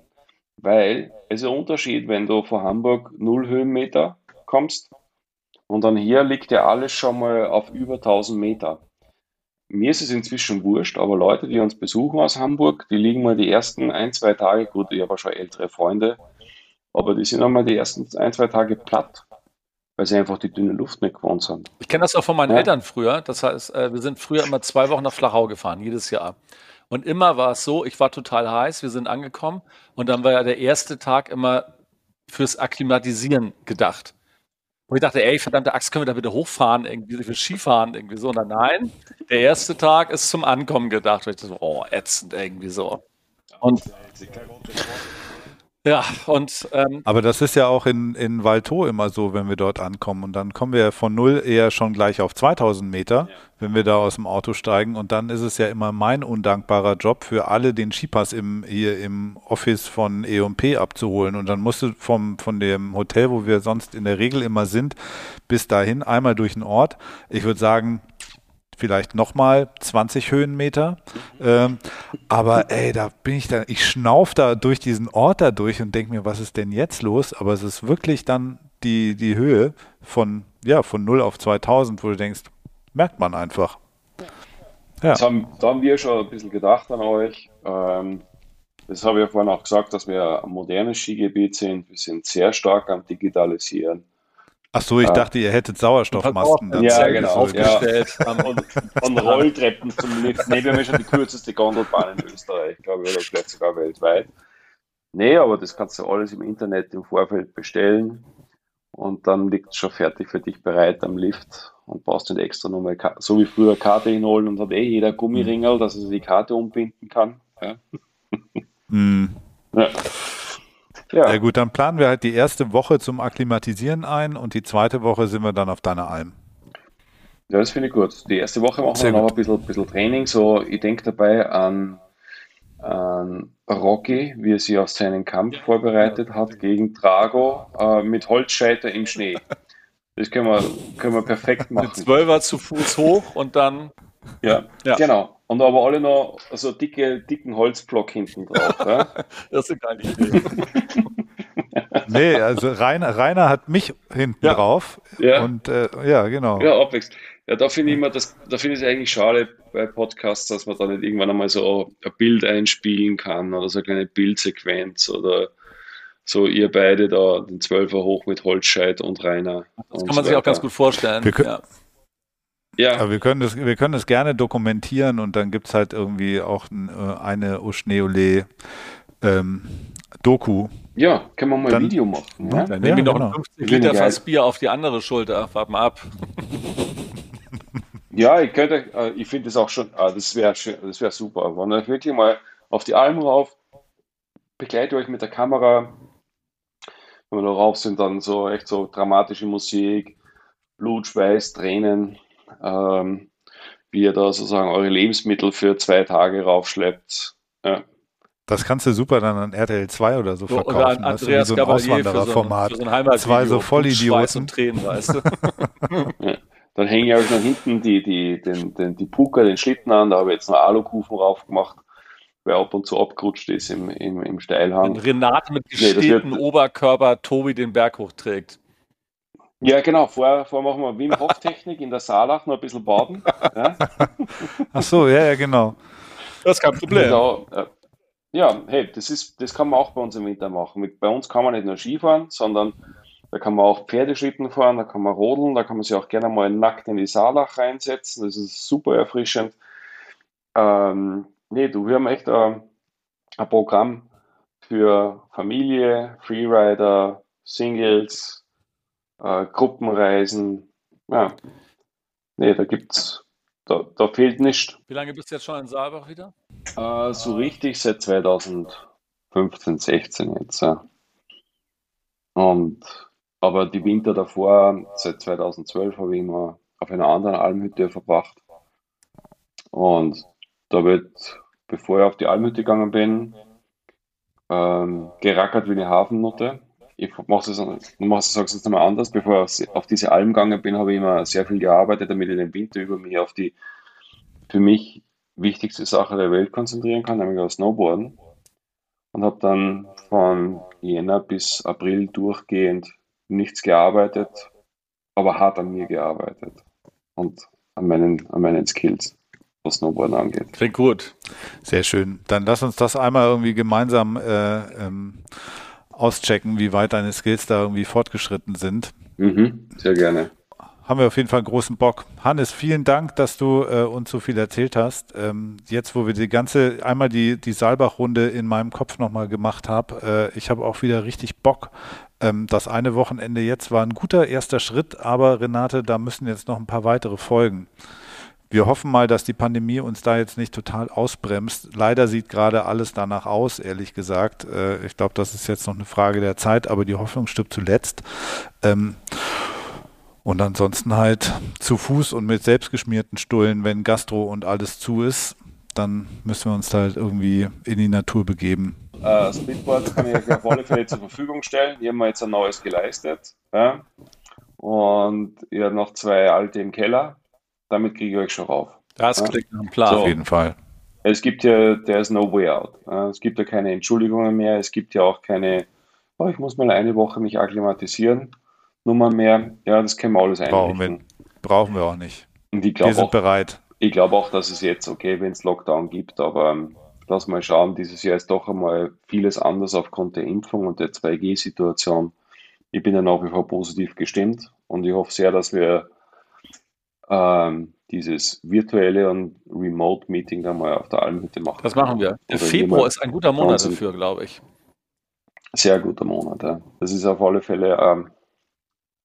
weil es ist ein Unterschied, wenn du von Hamburg 0 Höhenmeter kommst und dann hier liegt ja alles schon mal auf über 1000 Meter. Mir ist es inzwischen wurscht, aber Leute, die uns besuchen aus Hamburg, die liegen mal die ersten ein, zwei Tage, gut, ich habe schon ältere Freunde, aber die sind einmal die ersten ein, zwei Tage platt, weil sie einfach die dünne Luft nicht gewohnt sind. Ich kenne das auch von meinen ja. Eltern früher. Das heißt, äh, wir sind früher immer zwei Wochen nach Flachau gefahren, jedes Jahr. Und immer war es so, ich war total heiß, wir sind angekommen und dann war ja der erste Tag immer fürs Akklimatisieren gedacht. Und ich dachte, ey, verdammte Axt, können wir da wieder hochfahren, irgendwie für Skifahren, irgendwie so. Und dann, nein, der erste Tag ist zum Ankommen gedacht. Und ich dachte, oh, ätzend irgendwie so. Und ja, und. Ähm, Aber das ist ja auch in, in Valto immer so, wenn wir dort ankommen. Und dann kommen wir von null eher schon gleich auf 2000 Meter, ja. wenn wir da aus dem Auto steigen. Und dann ist es ja immer mein undankbarer Job für alle, den Skipass im, hier im Office von E&P abzuholen. Und dann musst du vom, von dem Hotel, wo wir sonst in der Regel immer sind, bis dahin einmal durch den Ort. Ich würde sagen, vielleicht nochmal 20 Höhenmeter. Ähm, aber ey, da bin ich da, ich schnauf da durch diesen Ort da durch und denke mir, was ist denn jetzt los? Aber es ist wirklich dann die, die Höhe von, ja, von 0 auf 2000, wo du denkst, merkt man einfach. Ja. Haben, da haben wir schon ein bisschen gedacht an euch. Ähm, das habe ich ja vorhin auch gesagt, dass wir ein modernes Skigebiet sind. Wir sind sehr stark am Digitalisieren. Ach so, ich ah. dachte, ihr hättet Sauerstoffmasken. Dann ja, genau. Aufgestellt. Ja. <laughs> Und, und Rolltreppen zum Lift. Nee, wir haben ja schon die kürzeste Gondelbahn in Österreich, glaube ich, oder vielleicht sogar weltweit. Nee, aber das kannst du alles im Internet im Vorfeld bestellen und dann liegt es schon fertig für dich bereit am Lift und brauchst nicht extra nochmal, so wie früher Karte hinholen und hat eh jeder Gummiringel, dass er die Karte umbinden kann. Ja. Mm. ja. Ja. ja gut, dann planen wir halt die erste Woche zum Akklimatisieren ein und die zweite Woche sind wir dann auf deiner Alm. Ja, das finde ich gut. Die erste Woche machen Sehr wir noch ein bisschen, bisschen Training. So, ich denke dabei an, an Rocky, wie er sich auf seinen Kampf vorbereitet hat gegen Drago äh, mit Holzscheiter im Schnee. <laughs> Das können wir, können wir perfekt machen. Zwölfer zu Fuß hoch und dann. Ja, ja, genau. Und aber alle noch so dicke, dicken Holzblock hinten drauf. Ja? <laughs> das ist gar nicht Idee. <laughs> nee, also Rainer, Rainer hat mich hinten ja. drauf. Ja. Und äh, ja, genau. Ja, abwechselnd. Ja, da finde ich immer, das, da finde ich es eigentlich schade bei Podcasts, dass man da nicht irgendwann einmal so ein Bild einspielen kann oder so eine kleine Bildsequenz oder so ihr beide da den Zwölfer hoch mit Holzscheit und Rainer. Das kann man so sich auch ganz gut vorstellen. Wir können, ja. Ja. Aber wir können das, wir können das gerne dokumentieren und dann gibt es halt irgendwie auch äh, eine Uschneole ähm, Doku. Ja, können wir mal ein Video machen. Ja? Dann nehmen wir noch genau. 50 Liter Fass Bier auf die andere Schulter, warten ab. <laughs> ja, ich könnte, äh, ich finde es auch schon, ah, das wäre das wäre super. Wenn ihr wirklich mal auf die Alm rauf, begleitet euch mit der Kamera, wenn wir da rauf sind, dann so echt so dramatische Musik, Blut, Schweiß, Tränen, ähm, wie ihr da sozusagen eure Lebensmittel für zwei Tage raufschleppt. Ja. Das kannst du super dann an RTL 2 oder so verkaufen. Oder an Andreas so ein Auswandererformat. So ein, so Zwei so Vollidioten. Und Tränen, weißt du? <laughs> ja. Dann hänge ich euch noch hinten die, die, den, den, die Puka, den Schlitten an. Da habe ich jetzt noch Alukufen drauf gemacht, weil ab und zu abgerutscht ist im, im, im Steilhang. Und Renate mit gestähltem nee, Oberkörper Tobi den Berg hochträgt. Ja, genau. Vorher, vorher machen wir Wim Hof Technik in der Saalach noch ein bisschen baden. Ja. <laughs> Ach so, ja, ja, genau. Das ist kein Problem. Genau, ja, hey, das, ist, das kann man auch bei uns im Winter machen. Bei uns kann man nicht nur Skifahren, sondern da kann man auch Pferdeschlitten fahren, da kann man rodeln, da kann man sich auch gerne mal nackt in die Saalach reinsetzen. Das ist super erfrischend. Ähm, nee, du, wir haben echt ein, ein Programm für Familie, Freerider, Singles, äh, Gruppenreisen. Ja, nee, da gibt's, da, da fehlt nichts. Wie lange bist du jetzt schon in Saalbach wieder? Äh, so richtig seit 2015, 16 jetzt. Ja. Und aber die Winter davor, seit 2012, habe ich immer auf einer anderen Almhütte verbracht. Und da wird, bevor ich auf die Almhütte gegangen bin, ähm, gerackert wie eine Hafennutte ich mache es, jetzt nochmal anders. Bevor ich auf diese Alm gegangen bin, habe ich immer sehr viel gearbeitet, damit ich den Winter über mich auf die für mich wichtigste Sache der Welt konzentrieren kann, nämlich auf Snowboarden. Und habe dann von Jänner bis April durchgehend nichts gearbeitet, aber hart an mir gearbeitet und an meinen, an meinen Skills, was Snowboarden angeht. Klingt gut. Sehr schön. Dann lass uns das einmal irgendwie gemeinsam äh, ähm, auschecken, wie weit deine Skills da irgendwie fortgeschritten sind. Mhm, sehr gerne. Haben wir auf jeden Fall großen Bock. Hannes, vielen Dank, dass du äh, uns so viel erzählt hast. Ähm, jetzt, wo wir die ganze, einmal die, die Saalbach-Runde in meinem Kopf nochmal gemacht haben, äh, ich habe auch wieder richtig Bock. Ähm, das eine Wochenende jetzt war ein guter erster Schritt, aber Renate, da müssen jetzt noch ein paar weitere folgen. Wir hoffen mal, dass die Pandemie uns da jetzt nicht total ausbremst. Leider sieht gerade alles danach aus, ehrlich gesagt. Äh, ich glaube, das ist jetzt noch eine Frage der Zeit, aber die Hoffnung stirbt zuletzt. Ähm, und ansonsten halt zu Fuß und mit selbstgeschmierten Stullen, wenn Gastro und alles zu ist, dann müssen wir uns halt irgendwie in die Natur begeben. Äh, Splitboard kann ich auf alle Fälle zur Verfügung stellen. Hier haben wir jetzt ein neues geleistet. Ja? Und ihr habt noch zwei alte im Keller damit kriege ich euch schon rauf. Das ja? klingt nach einem Plan. So. Auf jeden Fall. Es gibt ja, there is no way out. Es gibt ja keine Entschuldigungen mehr. Es gibt ja auch keine, oh, ich muss mal eine Woche mich akklimatisieren. Nummer mehr. Ja, das können wir alles einrichten. Brauchen wir, brauchen wir auch nicht. Und ich wir sind auch, bereit. Ich glaube auch, dass es jetzt okay, wenn es Lockdown gibt, aber ähm, lass mal schauen. Dieses Jahr ist doch einmal vieles anders aufgrund der Impfung und der 2G-Situation. Ich bin ja nach wie vor positiv gestimmt und ich hoffe sehr, dass wir ähm, dieses virtuelle und Remote-Meeting da mal auf der Almhütte machen. Das machen wir. Der Februar ist ein guter Monat dafür, glaube ich. Sehr guter Monat, ja. Das ist auf alle Fälle ähm,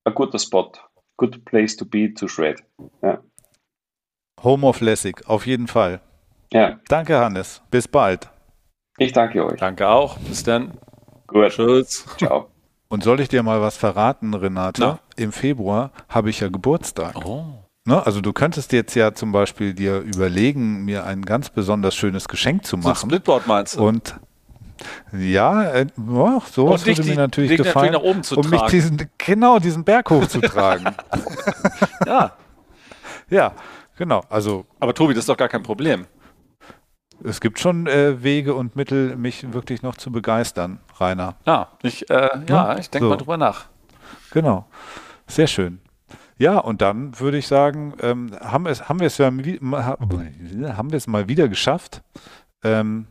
ein guter Spot. Good place to be to shred. Ja. Home of Lessig, auf jeden Fall. Ja. Danke, Hannes. Bis bald. Ich danke euch. Danke auch. Bis dann. Gut. Tschüss. Ciao. Und soll ich dir mal was verraten, Renate? Na? Im Februar habe ich ja Geburtstag. Oh. Ne? Also du könntest jetzt ja zum Beispiel dir überlegen, mir ein ganz besonders schönes Geschenk zu machen. So Splitboard meinst du? Und ja, äh, oh, sowas würde mir natürlich dich gefallen, natürlich nach oben zu um mich diesen, genau diesen Berg hochzutragen. <laughs> ja. Ja, genau. Also, Aber Tobi, das ist doch gar kein Problem. Es gibt schon äh, Wege und Mittel, mich wirklich noch zu begeistern, Rainer. Ja, ich, äh, ja, ich denke so. mal drüber nach. Genau. Sehr schön. Ja, und dann würde ich sagen, ähm, haben, es, haben, wir es ja, haben wir es mal wieder geschafft, ähm,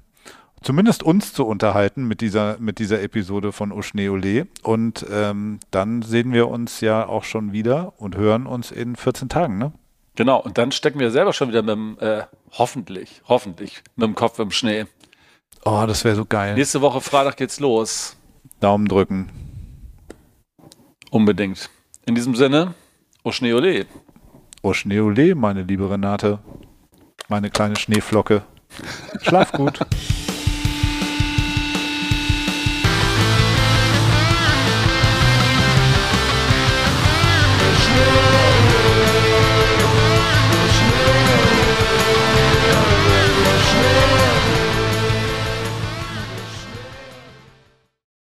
zumindest uns zu unterhalten mit dieser, mit dieser Episode von Uschneole. Und ähm, dann sehen wir uns ja auch schon wieder und hören uns in 14 Tagen, ne? Genau, und dann stecken wir selber schon wieder mit dem, äh, hoffentlich, hoffentlich, mit dem Kopf im Schnee. Oh, das wäre so geil. Nächste Woche Freitag geht's los. Daumen drücken. Unbedingt. In diesem Sinne, Oh, Oschneole. Oschneole, oh, meine liebe Renate. Meine kleine Schneeflocke. Schlaf gut. Yeah. <laughs>